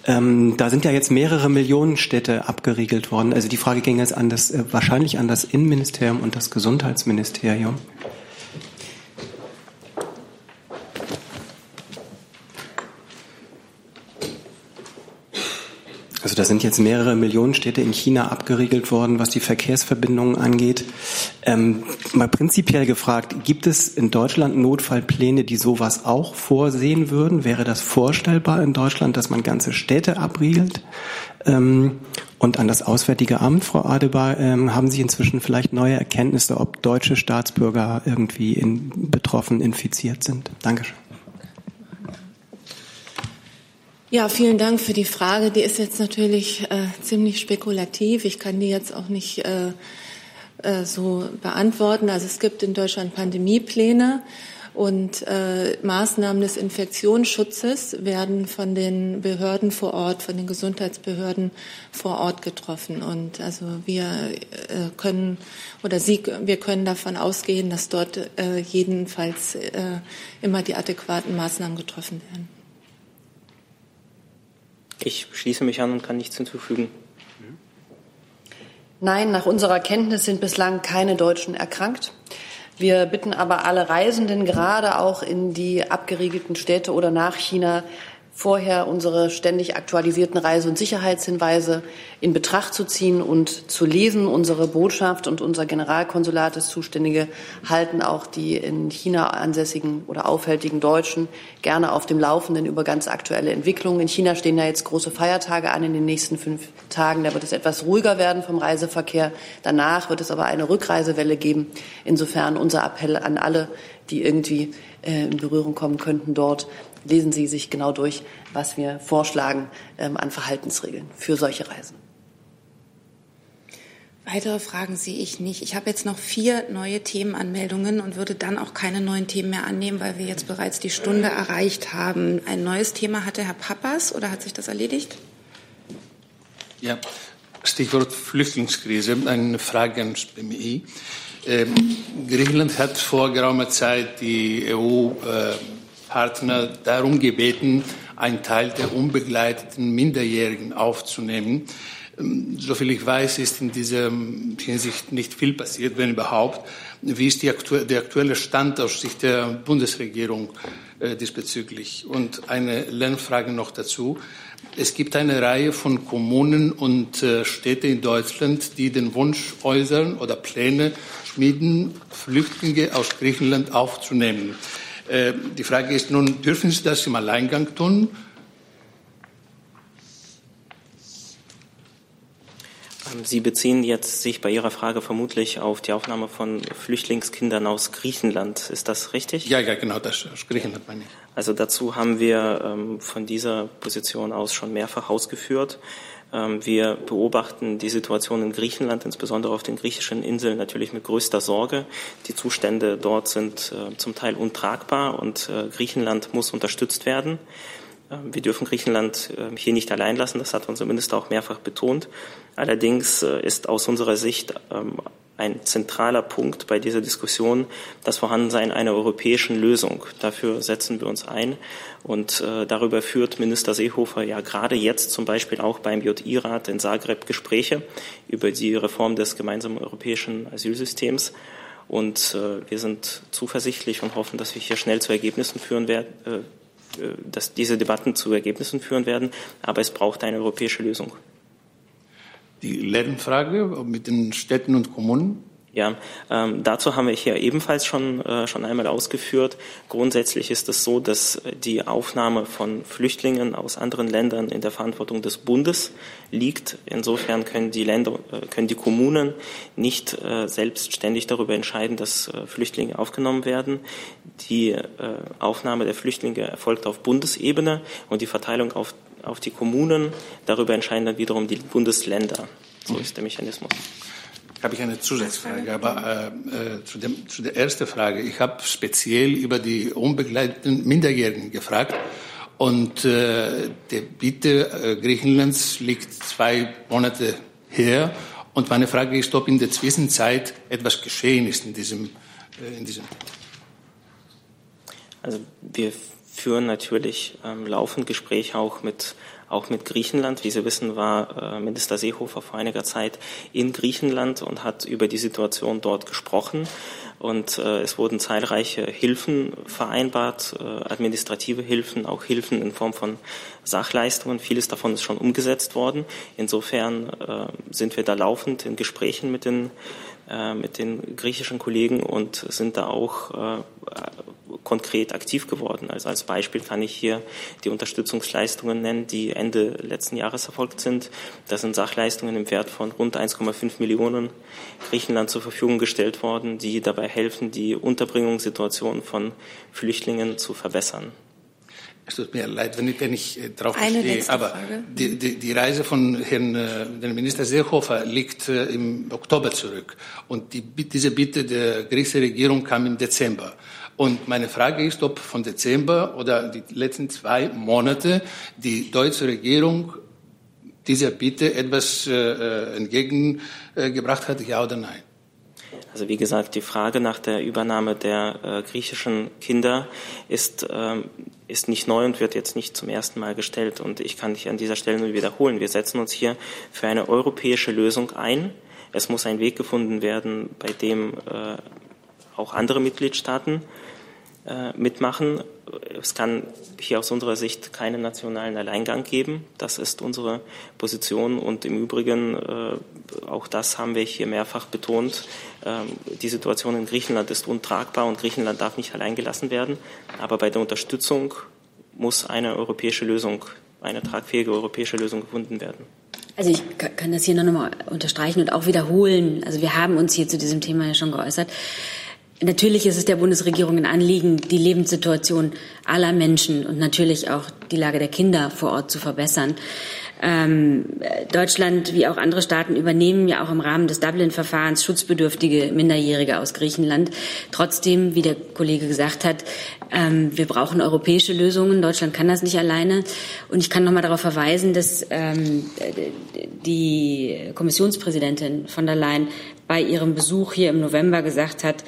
Ähm, da sind ja jetzt mehrere Millionen Städte abgeriegelt worden. Also die Frage ging jetzt an das, äh, wahrscheinlich an das Innenministerium und das Gesundheitsministerium. Also da sind jetzt mehrere Millionen Städte in China abgeriegelt worden, was die Verkehrsverbindungen angeht. Ähm, mal prinzipiell gefragt, gibt es in Deutschland Notfallpläne, die sowas auch vorsehen würden? Wäre das vorstellbar in Deutschland, dass man ganze Städte abriegelt? Ähm, und an das Auswärtige Amt, Frau Adebar, ähm, haben Sie inzwischen vielleicht neue Erkenntnisse, ob deutsche Staatsbürger irgendwie in, betroffen infiziert sind? Dankeschön. Ja, vielen Dank für die Frage. Die ist jetzt natürlich äh, ziemlich spekulativ. Ich kann die jetzt auch nicht äh, äh, so beantworten. Also es gibt in Deutschland Pandemiepläne und äh, Maßnahmen des Infektionsschutzes werden von den Behörden vor Ort, von den Gesundheitsbehörden vor Ort getroffen. Und also wir äh, können oder Sie, wir können davon ausgehen, dass dort äh, jedenfalls immer die adäquaten Maßnahmen getroffen werden. Ich schließe mich an und kann nichts hinzufügen. Nein, nach unserer Kenntnis sind bislang keine Deutschen erkrankt. Wir bitten aber alle Reisenden, gerade auch in die abgeriegelten Städte oder nach China, vorher unsere ständig aktualisierten Reise- und Sicherheitshinweise in Betracht zu ziehen und zu lesen. Unsere Botschaft und unser Generalkonsulat, das Zuständige, halten auch die in China ansässigen oder aufhältigen Deutschen gerne auf dem Laufenden über ganz aktuelle Entwicklungen. In China stehen ja jetzt große Feiertage an in den nächsten fünf Tagen. Da wird es etwas ruhiger werden vom Reiseverkehr. Danach wird es aber eine Rückreisewelle geben. Insofern unser Appell an alle, die irgendwie äh, in Berührung kommen könnten dort, lesen Sie sich genau durch, was wir vorschlagen ähm, an Verhaltensregeln für solche Reisen. Weitere Fragen sehe ich nicht. Ich habe jetzt noch vier neue Themenanmeldungen und würde dann auch keine neuen Themen mehr annehmen, weil wir jetzt bereits die Stunde erreicht haben. Ein neues Thema hatte Herr Pappas oder hat sich das erledigt? Ja, Stichwort Flüchtlingskrise. Eine Frage ans BMI. Ähm, Griechenland hat vor geraumer Zeit die EU äh, Partner darum gebeten, einen Teil der unbegleiteten Minderjährigen aufzunehmen. Ähm, soviel ich weiß, ist in dieser Hinsicht nicht viel passiert, wenn überhaupt. Wie ist aktu der aktuelle Stand aus Sicht der Bundesregierung äh, diesbezüglich? Und eine Lernfrage noch dazu. Es gibt eine Reihe von Kommunen und äh, Städte in Deutschland, die den Wunsch äußern oder Pläne schmieden, Flüchtlinge aus Griechenland aufzunehmen. Äh, die Frage ist nun, dürfen Sie das im Alleingang tun? Ähm, Sie beziehen jetzt sich bei Ihrer Frage vermutlich auf die Aufnahme von Flüchtlingskindern aus Griechenland. Ist das richtig? Ja, ja, genau, das aus Griechenland meine ich. Also dazu haben wir ähm, von dieser Position aus schon mehrfach ausgeführt. Ähm, wir beobachten die Situation in Griechenland, insbesondere auf den griechischen Inseln, natürlich mit größter Sorge. Die Zustände dort sind äh, zum Teil untragbar und äh, Griechenland muss unterstützt werden. Ähm, wir dürfen Griechenland ähm, hier nicht allein lassen, das hat unser Minister auch mehrfach betont. Allerdings äh, ist aus unserer Sicht ein zentraler Punkt bei dieser Diskussion das Vorhandensein einer europäischen Lösung. Dafür setzen wir uns ein. Und äh, darüber führt Minister Seehofer ja gerade jetzt zum Beispiel auch beim JI-Rat in Zagreb Gespräche über die Reform des gemeinsamen europäischen Asylsystems. Und äh, wir sind zuversichtlich und hoffen, dass wir hier schnell zu Ergebnissen führen werden, äh, äh dass diese Debatten zu Ergebnissen führen werden. Aber es braucht eine europäische Lösung die Lernfrage mit den Städten und Kommunen? Ja, ähm, dazu haben wir hier ebenfalls schon, äh, schon einmal ausgeführt. Grundsätzlich ist es so, dass die Aufnahme von Flüchtlingen aus anderen Ländern in der Verantwortung des Bundes liegt. Insofern können die Länder, äh, können die Kommunen nicht äh, selbstständig darüber entscheiden, dass äh, Flüchtlinge aufgenommen werden. Die äh, Aufnahme der Flüchtlinge erfolgt auf Bundesebene und die Verteilung auf auf die Kommunen. Darüber entscheiden dann wiederum die Bundesländer. So ist der Mechanismus. Habe ich eine Zusatzfrage, aber äh, äh, zu, dem, zu der ersten Frage. Ich habe speziell über die unbegleiteten Minderjährigen gefragt. Und äh, der Bitte äh, Griechenlands liegt zwei Monate her. Und meine Frage ist, ob in der Zwischenzeit etwas geschehen ist in diesem, äh, in diesem Also wir führen natürlich ähm, laufend Gespräche auch mit, auch mit Griechenland. Wie Sie wissen, war äh, Minister Seehofer vor einiger Zeit in Griechenland und hat über die Situation dort gesprochen. Und äh, es wurden zahlreiche Hilfen vereinbart, äh, administrative Hilfen, auch Hilfen in Form von Sachleistungen. Vieles davon ist schon umgesetzt worden. Insofern äh, sind wir da laufend in Gesprächen mit den äh, mit den griechischen Kollegen und sind da auch äh, konkret aktiv geworden. Also als Beispiel kann ich hier die Unterstützungsleistungen nennen, die Ende letzten Jahres erfolgt sind. Das sind Sachleistungen im Wert von rund 1,5 Millionen Griechenland zur Verfügung gestellt worden, die dabei helfen, die Unterbringungssituation von Flüchtlingen zu verbessern. Es tut mir leid, wenn ich, wenn ich äh, darauf bestehe, aber die, die, die, Reise von Herrn äh, dem Minister Seehofer liegt äh, im Oktober zurück und die, diese Bitte der griechischen Regierung kam im Dezember. Und meine Frage ist, ob von Dezember oder die letzten zwei Monate die deutsche Regierung dieser Bitte etwas äh, entgegengebracht hat, ja oder nein? Also wie gesagt, die Frage nach der Übernahme der äh, griechischen Kinder ist, ähm, ist nicht neu und wird jetzt nicht zum ersten Mal gestellt. Und ich kann dich an dieser Stelle nur wiederholen. Wir setzen uns hier für eine europäische Lösung ein. Es muss ein Weg gefunden werden, bei dem äh, auch andere Mitgliedstaaten mitmachen. Es kann hier aus unserer Sicht keinen nationalen Alleingang geben. Das ist unsere Position. Und im Übrigen, äh, auch das haben wir hier mehrfach betont, äh, die Situation in Griechenland ist untragbar und Griechenland darf nicht allein gelassen werden. Aber bei der Unterstützung muss eine europäische Lösung, eine tragfähige europäische Lösung gefunden werden. Also ich kann das hier noch einmal unterstreichen und auch wiederholen. Also wir haben uns hier zu diesem Thema ja schon geäußert. Natürlich ist es der Bundesregierung ein Anliegen, die Lebenssituation aller Menschen und natürlich auch die Lage der Kinder vor Ort zu verbessern. Ähm, Deutschland wie auch andere Staaten übernehmen ja auch im Rahmen des Dublin-Verfahrens schutzbedürftige Minderjährige aus Griechenland. Trotzdem, wie der Kollege gesagt hat, ähm, wir brauchen europäische Lösungen. Deutschland kann das nicht alleine. Und ich kann noch mal darauf verweisen, dass ähm, die Kommissionspräsidentin von der Leyen bei ihrem Besuch hier im November gesagt hat,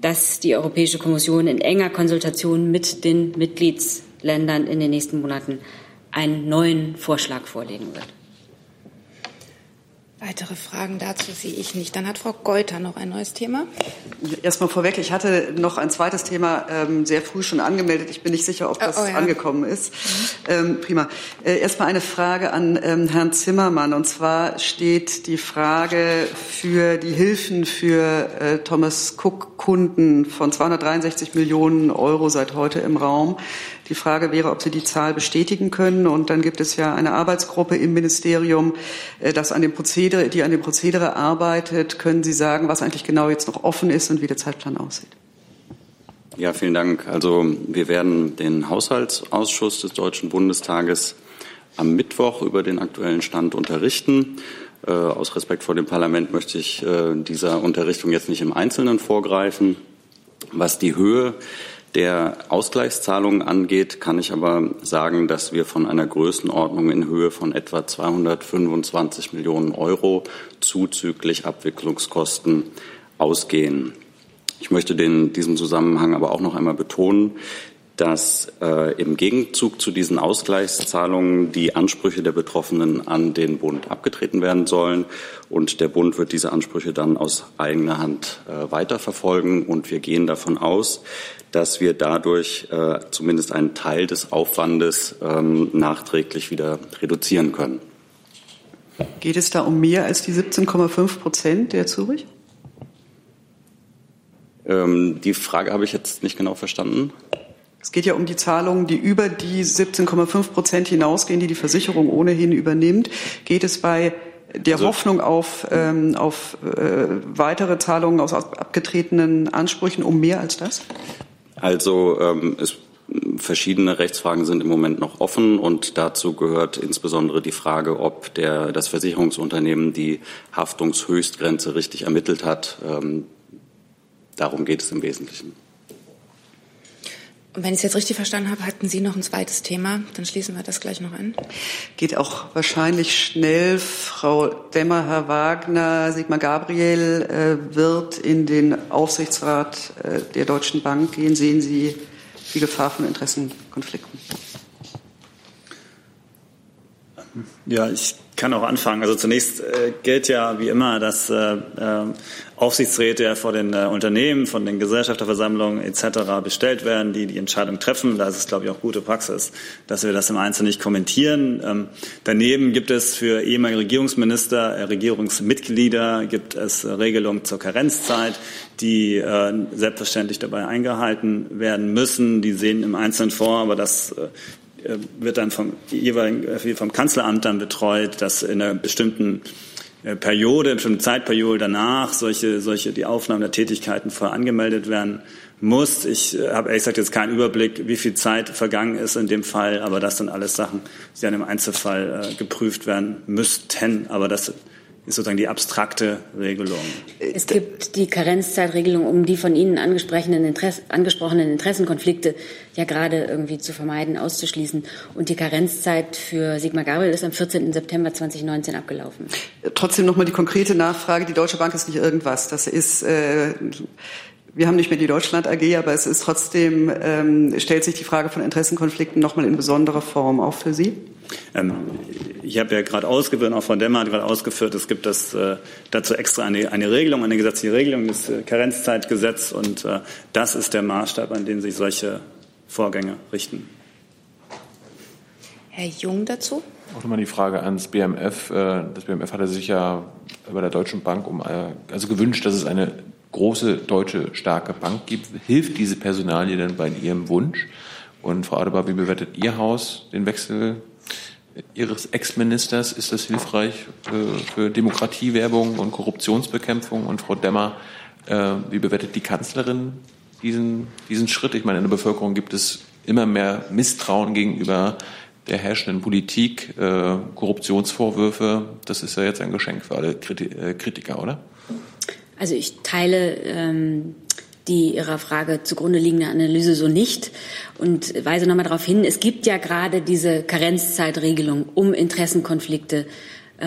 dass die Europäische Kommission in enger Konsultation mit den Mitgliedsländern in den nächsten Monaten einen neuen Vorschlag vorlegen wird. Weitere Fragen dazu sehe ich nicht. Dann hat Frau Geuter noch ein neues Thema. Erstmal vorweg, ich hatte noch ein zweites Thema ähm, sehr früh schon angemeldet. Ich bin nicht sicher, ob das oh, oh ja. angekommen ist. Ähm, prima. Äh, erstmal eine Frage an ähm, Herrn Zimmermann. Und zwar steht die Frage für die Hilfen für äh, Thomas Cook Kunden von 263 Millionen Euro seit heute im Raum. Die Frage wäre, ob Sie die Zahl bestätigen können. Und dann gibt es ja eine Arbeitsgruppe im Ministerium, äh, das an dem Prozedere, die an dem Prozedere arbeitet. Können Sie sagen, was eigentlich genau jetzt noch offen ist und wie der Zeitplan aussieht? Ja, vielen Dank. Also wir werden den Haushaltsausschuss des Deutschen Bundestages am Mittwoch über den aktuellen Stand unterrichten. Äh, aus Respekt vor dem Parlament möchte ich äh, dieser Unterrichtung jetzt nicht im Einzelnen vorgreifen. Was die Höhe der Ausgleichszahlungen angeht, kann ich aber sagen, dass wir von einer Größenordnung in Höhe von etwa 225 Millionen Euro zuzüglich Abwicklungskosten ausgehen. Ich möchte in diesem Zusammenhang aber auch noch einmal betonen, dass äh, im Gegenzug zu diesen Ausgleichszahlungen die Ansprüche der Betroffenen an den Bund abgetreten werden sollen. Und der Bund wird diese Ansprüche dann aus eigener Hand äh, weiterverfolgen. Und wir gehen davon aus, dass wir dadurch äh, zumindest einen Teil des Aufwandes ähm, nachträglich wieder reduzieren können. Geht es da um mehr als die 17,5 Prozent der Zürich? Ähm, die Frage habe ich jetzt nicht genau verstanden. Es geht ja um die Zahlungen, die über die 17,5 Prozent hinausgehen, die die Versicherung ohnehin übernimmt. Geht es bei der also, Hoffnung auf, ähm, auf äh, weitere Zahlungen aus abgetretenen Ansprüchen um mehr als das? Also ähm, es, verschiedene Rechtsfragen sind im Moment noch offen und dazu gehört insbesondere die Frage, ob der, das Versicherungsunternehmen die Haftungshöchstgrenze richtig ermittelt hat. Ähm, darum geht es im Wesentlichen. Und wenn ich es jetzt richtig verstanden habe, hatten Sie noch ein zweites Thema. Dann schließen wir das gleich noch an. Geht auch wahrscheinlich schnell. Frau Demmer, Herr Wagner, Sigmar Gabriel äh, wird in den Aufsichtsrat äh, der Deutschen Bank gehen. Sehen Sie die Gefahr von Interessenkonflikten? Ja, ich kann auch anfangen. Also zunächst äh, gilt ja wie immer, dass äh, äh Aufsichtsräte vor den äh, Unternehmen, von den Gesellschafterversammlungen etc. bestellt werden, die die Entscheidung treffen. Da ist es, glaube ich, auch gute Praxis, dass wir das im Einzelnen nicht kommentieren. Ähm, daneben gibt es für ehemalige Regierungsminister, äh, Regierungsmitglieder gibt es äh, Regelungen zur Karenzzeit, die äh, selbstverständlich dabei eingehalten werden müssen. Die sehen im Einzelnen vor, aber das äh, wird dann vom jeweiligen äh, vom Kanzleramt dann betreut, dass in einer bestimmten äh, Periode, in bestimmten Zeitperiode danach solche, solche die Aufnahmen der Tätigkeiten vorher angemeldet werden muss. Ich habe ehrlich gesagt jetzt keinen Überblick, wie viel Zeit vergangen ist in dem Fall, aber das sind alles Sachen, die dann im Einzelfall äh, geprüft werden müssten. Aber das ist sozusagen die abstrakte Regelung. Es gibt die Karenzzeitregelung, um die von Ihnen angesprochenen, Interesse, angesprochenen Interessenkonflikte ja gerade irgendwie zu vermeiden, auszuschließen. Und die Karenzzeit für Sigmar Gabriel ist am 14. September 2019 abgelaufen. Trotzdem noch mal die konkrete Nachfrage. Die Deutsche Bank ist nicht irgendwas. Das ist äh, wir haben nicht mehr die Deutschland AG, aber es ist trotzdem, ähm, stellt sich die Frage von Interessenkonflikten nochmal in besonderer Form auch für Sie? Ähm, ich habe ja gerade ausgeführt, auch Frau Demmer hat gerade ausgeführt, es gibt das, äh, dazu extra eine, eine Regelung, eine gesetzliche Regelung, das äh, Karenzzeitgesetz und äh, das ist der Maßstab, an den sich solche Vorgänge richten. Herr Jung dazu? Auch nochmal die Frage ans BMF. Äh, das BMF hatte sich ja bei der Deutschen Bank um, äh, also gewünscht, dass es eine große deutsche starke Bank gibt. Hilft diese Personalie denn bei Ihrem Wunsch? Und Frau Adebar, wie bewertet Ihr Haus den Wechsel Ihres Ex-Ministers? Ist das hilfreich äh, für Demokratiewerbung und Korruptionsbekämpfung? Und Frau Demmer, äh, wie bewertet die Kanzlerin diesen, diesen Schritt? Ich meine, in der Bevölkerung gibt es immer mehr Misstrauen gegenüber der herrschenden Politik, äh, Korruptionsvorwürfe. Das ist ja jetzt ein Geschenk für alle Kritiker, oder? Also ich teile ähm, die Ihrer Frage zugrunde liegende Analyse so nicht und weise nochmal darauf hin, es gibt ja gerade diese Karenzzeitregelung, um Interessenkonflikte äh,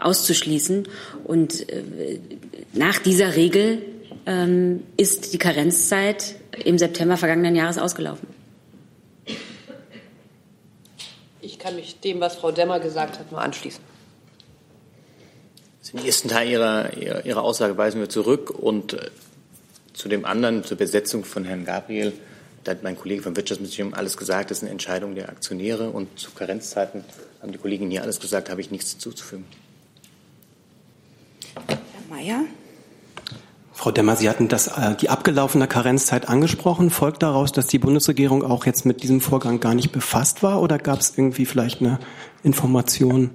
auszuschließen. Und äh, nach dieser Regel ähm, ist die Karenzzeit im September vergangenen Jahres ausgelaufen. Ich kann mich dem, was Frau Demmer gesagt hat, nur anschließen. Den ersten Teil Ihrer, Ihrer Aussage weisen wir zurück und äh, zu dem anderen, zur Besetzung von Herrn Gabriel, da hat mein Kollege vom Wirtschaftsministerium alles gesagt, das ist eine Entscheidung der Aktionäre und zu Karenzzeiten haben die Kollegen hier alles gesagt, habe ich nichts hinzuzufügen. Herr Mayer. Frau Demmer, Sie hatten das, äh, die abgelaufene Karenzzeit angesprochen. Folgt daraus, dass die Bundesregierung auch jetzt mit diesem Vorgang gar nicht befasst war oder gab es irgendwie vielleicht eine Information?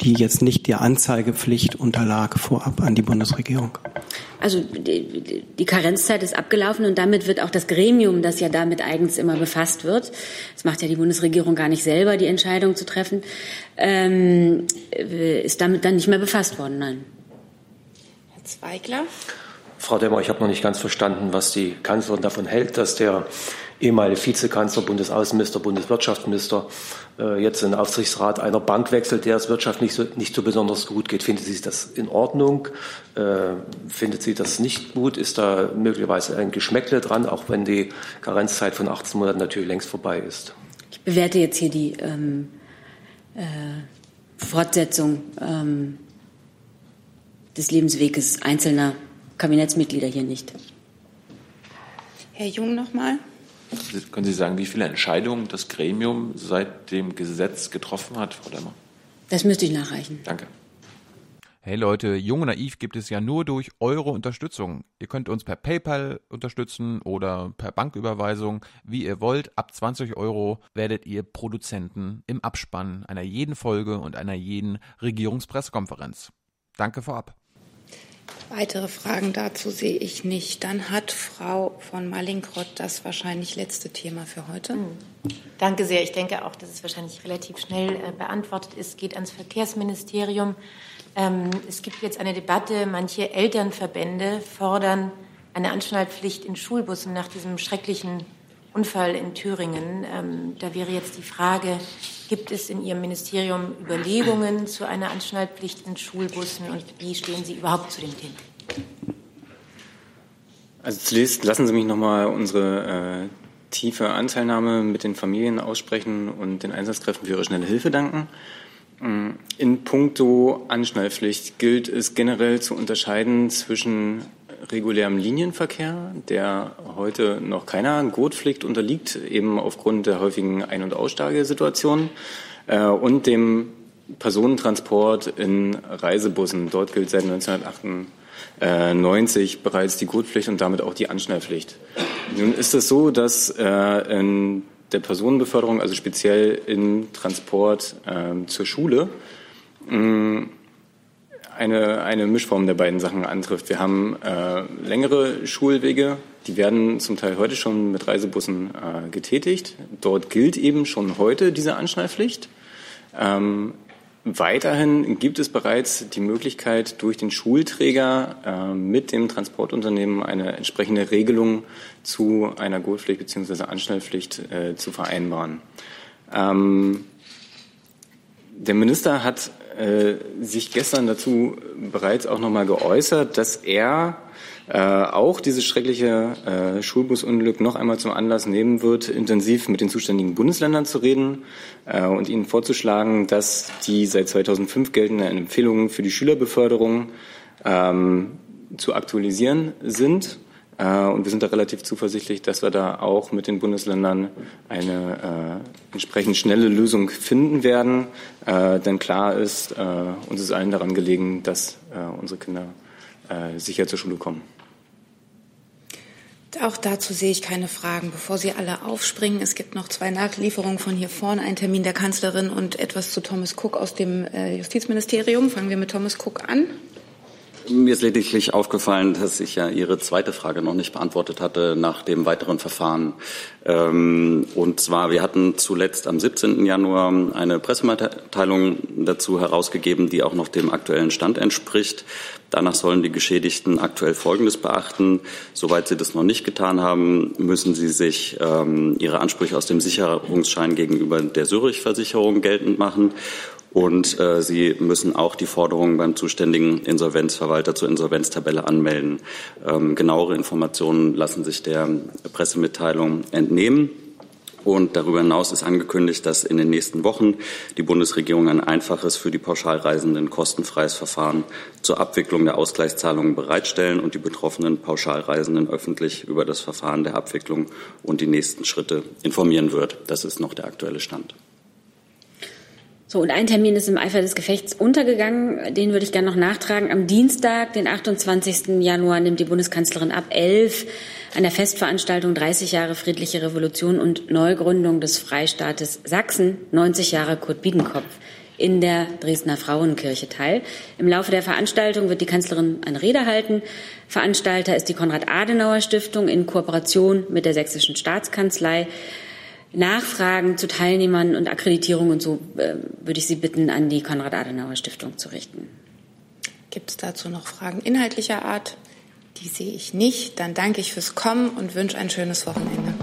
Die jetzt nicht der Anzeigepflicht unterlag vorab an die Bundesregierung? Also die, die Karenzzeit ist abgelaufen und damit wird auch das Gremium, das ja damit eigens immer befasst wird, das macht ja die Bundesregierung gar nicht selber, die Entscheidung zu treffen, ähm, ist damit dann nicht mehr befasst worden. Nein. Herr Zweigler. Frau Demmer, ich habe noch nicht ganz verstanden, was die Kanzlerin davon hält, dass der ehemalige Vizekanzler, Bundesaußenminister, Bundeswirtschaftsminister äh, jetzt in den Aufsichtsrat einer Bank wechselt, der es wirtschaftlich nicht so, nicht so besonders gut geht. Findet sie das in Ordnung? Äh, findet sie das nicht gut? Ist da möglicherweise ein Geschmäckle dran, auch wenn die Karenzzeit von 18 Monaten natürlich längst vorbei ist? Ich bewerte jetzt hier die ähm, äh, Fortsetzung ähm, des Lebensweges einzelner Kabinettsmitglieder hier nicht. Herr Jung nochmal. Können Sie sagen, wie viele Entscheidungen das Gremium seit dem Gesetz getroffen hat, Frau Demmer? Das müsste ich nachreichen. Danke. Hey Leute, Jung und Naiv gibt es ja nur durch eure Unterstützung. Ihr könnt uns per PayPal unterstützen oder per Banküberweisung, wie ihr wollt. Ab 20 Euro werdet ihr Produzenten im Abspann einer jeden Folge und einer jeden Regierungspressekonferenz. Danke vorab. Weitere Fragen dazu sehe ich nicht. Dann hat Frau von Mallinckrodt das wahrscheinlich letzte Thema für heute. Hm. Danke sehr. Ich denke auch, dass es wahrscheinlich relativ schnell äh, beantwortet ist. Es geht ans Verkehrsministerium. Ähm, es gibt jetzt eine Debatte. Manche Elternverbände fordern eine Anschnallpflicht in Schulbussen nach diesem schrecklichen Unfall in Thüringen. Ähm, da wäre jetzt die Frage, gibt es in Ihrem Ministerium Überlegungen zu einer Anschnallpflicht in Schulbussen und wie stehen Sie überhaupt zu dem Thema? Also zunächst lassen Sie mich noch mal unsere äh, tiefe Anteilnahme mit den Familien aussprechen und den Einsatzkräften für ihre schnelle Hilfe danken. In puncto Anschnallpflicht gilt es generell zu unterscheiden zwischen regulärem Linienverkehr, der heute noch keiner Gurtpflicht unterliegt, eben aufgrund der häufigen Ein- und Aussteigesituationen, äh, und dem Personentransport in Reisebussen. Dort gilt seit 1998 bereits die Gurtpflicht und damit auch die Anschnallpflicht. Nun ist es so, dass äh, in der Personenbeförderung, also speziell im Transport äh, zur Schule, mh, eine, eine Mischform der beiden Sachen antrifft. Wir haben äh, längere Schulwege, die werden zum Teil heute schon mit Reisebussen äh, getätigt. Dort gilt eben schon heute diese Anschnallpflicht. Ähm, weiterhin gibt es bereits die Möglichkeit, durch den Schulträger äh, mit dem Transportunternehmen eine entsprechende Regelung zu einer Gurtpflicht bzw. Anschnallpflicht äh, zu vereinbaren. Ähm, der Minister hat äh, sich gestern dazu bereits auch noch mal geäußert, dass er äh, auch dieses schreckliche äh, Schulbusunglück noch einmal zum Anlass nehmen wird, intensiv mit den zuständigen Bundesländern zu reden äh, und ihnen vorzuschlagen, dass die seit 2005 geltenden Empfehlungen für die Schülerbeförderung ähm, zu aktualisieren sind und wir sind da relativ zuversichtlich, dass wir da auch mit den Bundesländern eine äh, entsprechend schnelle Lösung finden werden. Äh, denn klar ist, äh, uns ist allen daran gelegen, dass äh, unsere Kinder äh, sicher zur Schule kommen. Auch dazu sehe ich keine Fragen. Bevor Sie alle aufspringen, es gibt noch zwei Nachlieferungen von hier vorne, ein Termin der Kanzlerin und etwas zu Thomas Cook aus dem Justizministerium. Fangen wir mit Thomas Cook an. Mir ist lediglich aufgefallen, dass ich ja Ihre zweite Frage noch nicht beantwortet hatte nach dem weiteren Verfahren. Ähm, und zwar, wir hatten zuletzt am 17. Januar eine Pressemitteilung dazu herausgegeben, die auch noch dem aktuellen Stand entspricht. Danach sollen die Geschädigten aktuell Folgendes beachten. Soweit sie das noch nicht getan haben, müssen sie sich ähm, ihre Ansprüche aus dem Sicherungsschein gegenüber der Zürich-Versicherung geltend machen und äh, Sie müssen auch die Forderungen beim zuständigen Insolvenzverwalter zur Insolvenztabelle anmelden. Ähm, genauere Informationen lassen sich der Pressemitteilung entnehmen. Und darüber hinaus ist angekündigt, dass in den nächsten Wochen die Bundesregierung ein einfaches für die Pauschalreisenden kostenfreies Verfahren zur Abwicklung der Ausgleichszahlungen bereitstellen und die betroffenen Pauschalreisenden öffentlich über das Verfahren der Abwicklung und die nächsten Schritte informieren wird. Das ist noch der aktuelle Stand. So, und ein Termin ist im Eifer des Gefechts untergegangen. Den würde ich gerne noch nachtragen. Am Dienstag, den 28. Januar, nimmt die Bundeskanzlerin ab 11 an der Festveranstaltung 30 Jahre friedliche Revolution und Neugründung des Freistaates Sachsen, 90 Jahre Kurt Biedenkopf in der Dresdner Frauenkirche teil. Im Laufe der Veranstaltung wird die Kanzlerin eine Rede halten. Veranstalter ist die Konrad-Adenauer-Stiftung in Kooperation mit der Sächsischen Staatskanzlei. Nachfragen zu Teilnehmern und Akkreditierung und so äh, würde ich Sie bitten, an die Konrad-Adenauer-Stiftung zu richten. Gibt es dazu noch Fragen inhaltlicher Art? Die sehe ich nicht. Dann danke ich fürs Kommen und wünsche ein schönes Wochenende.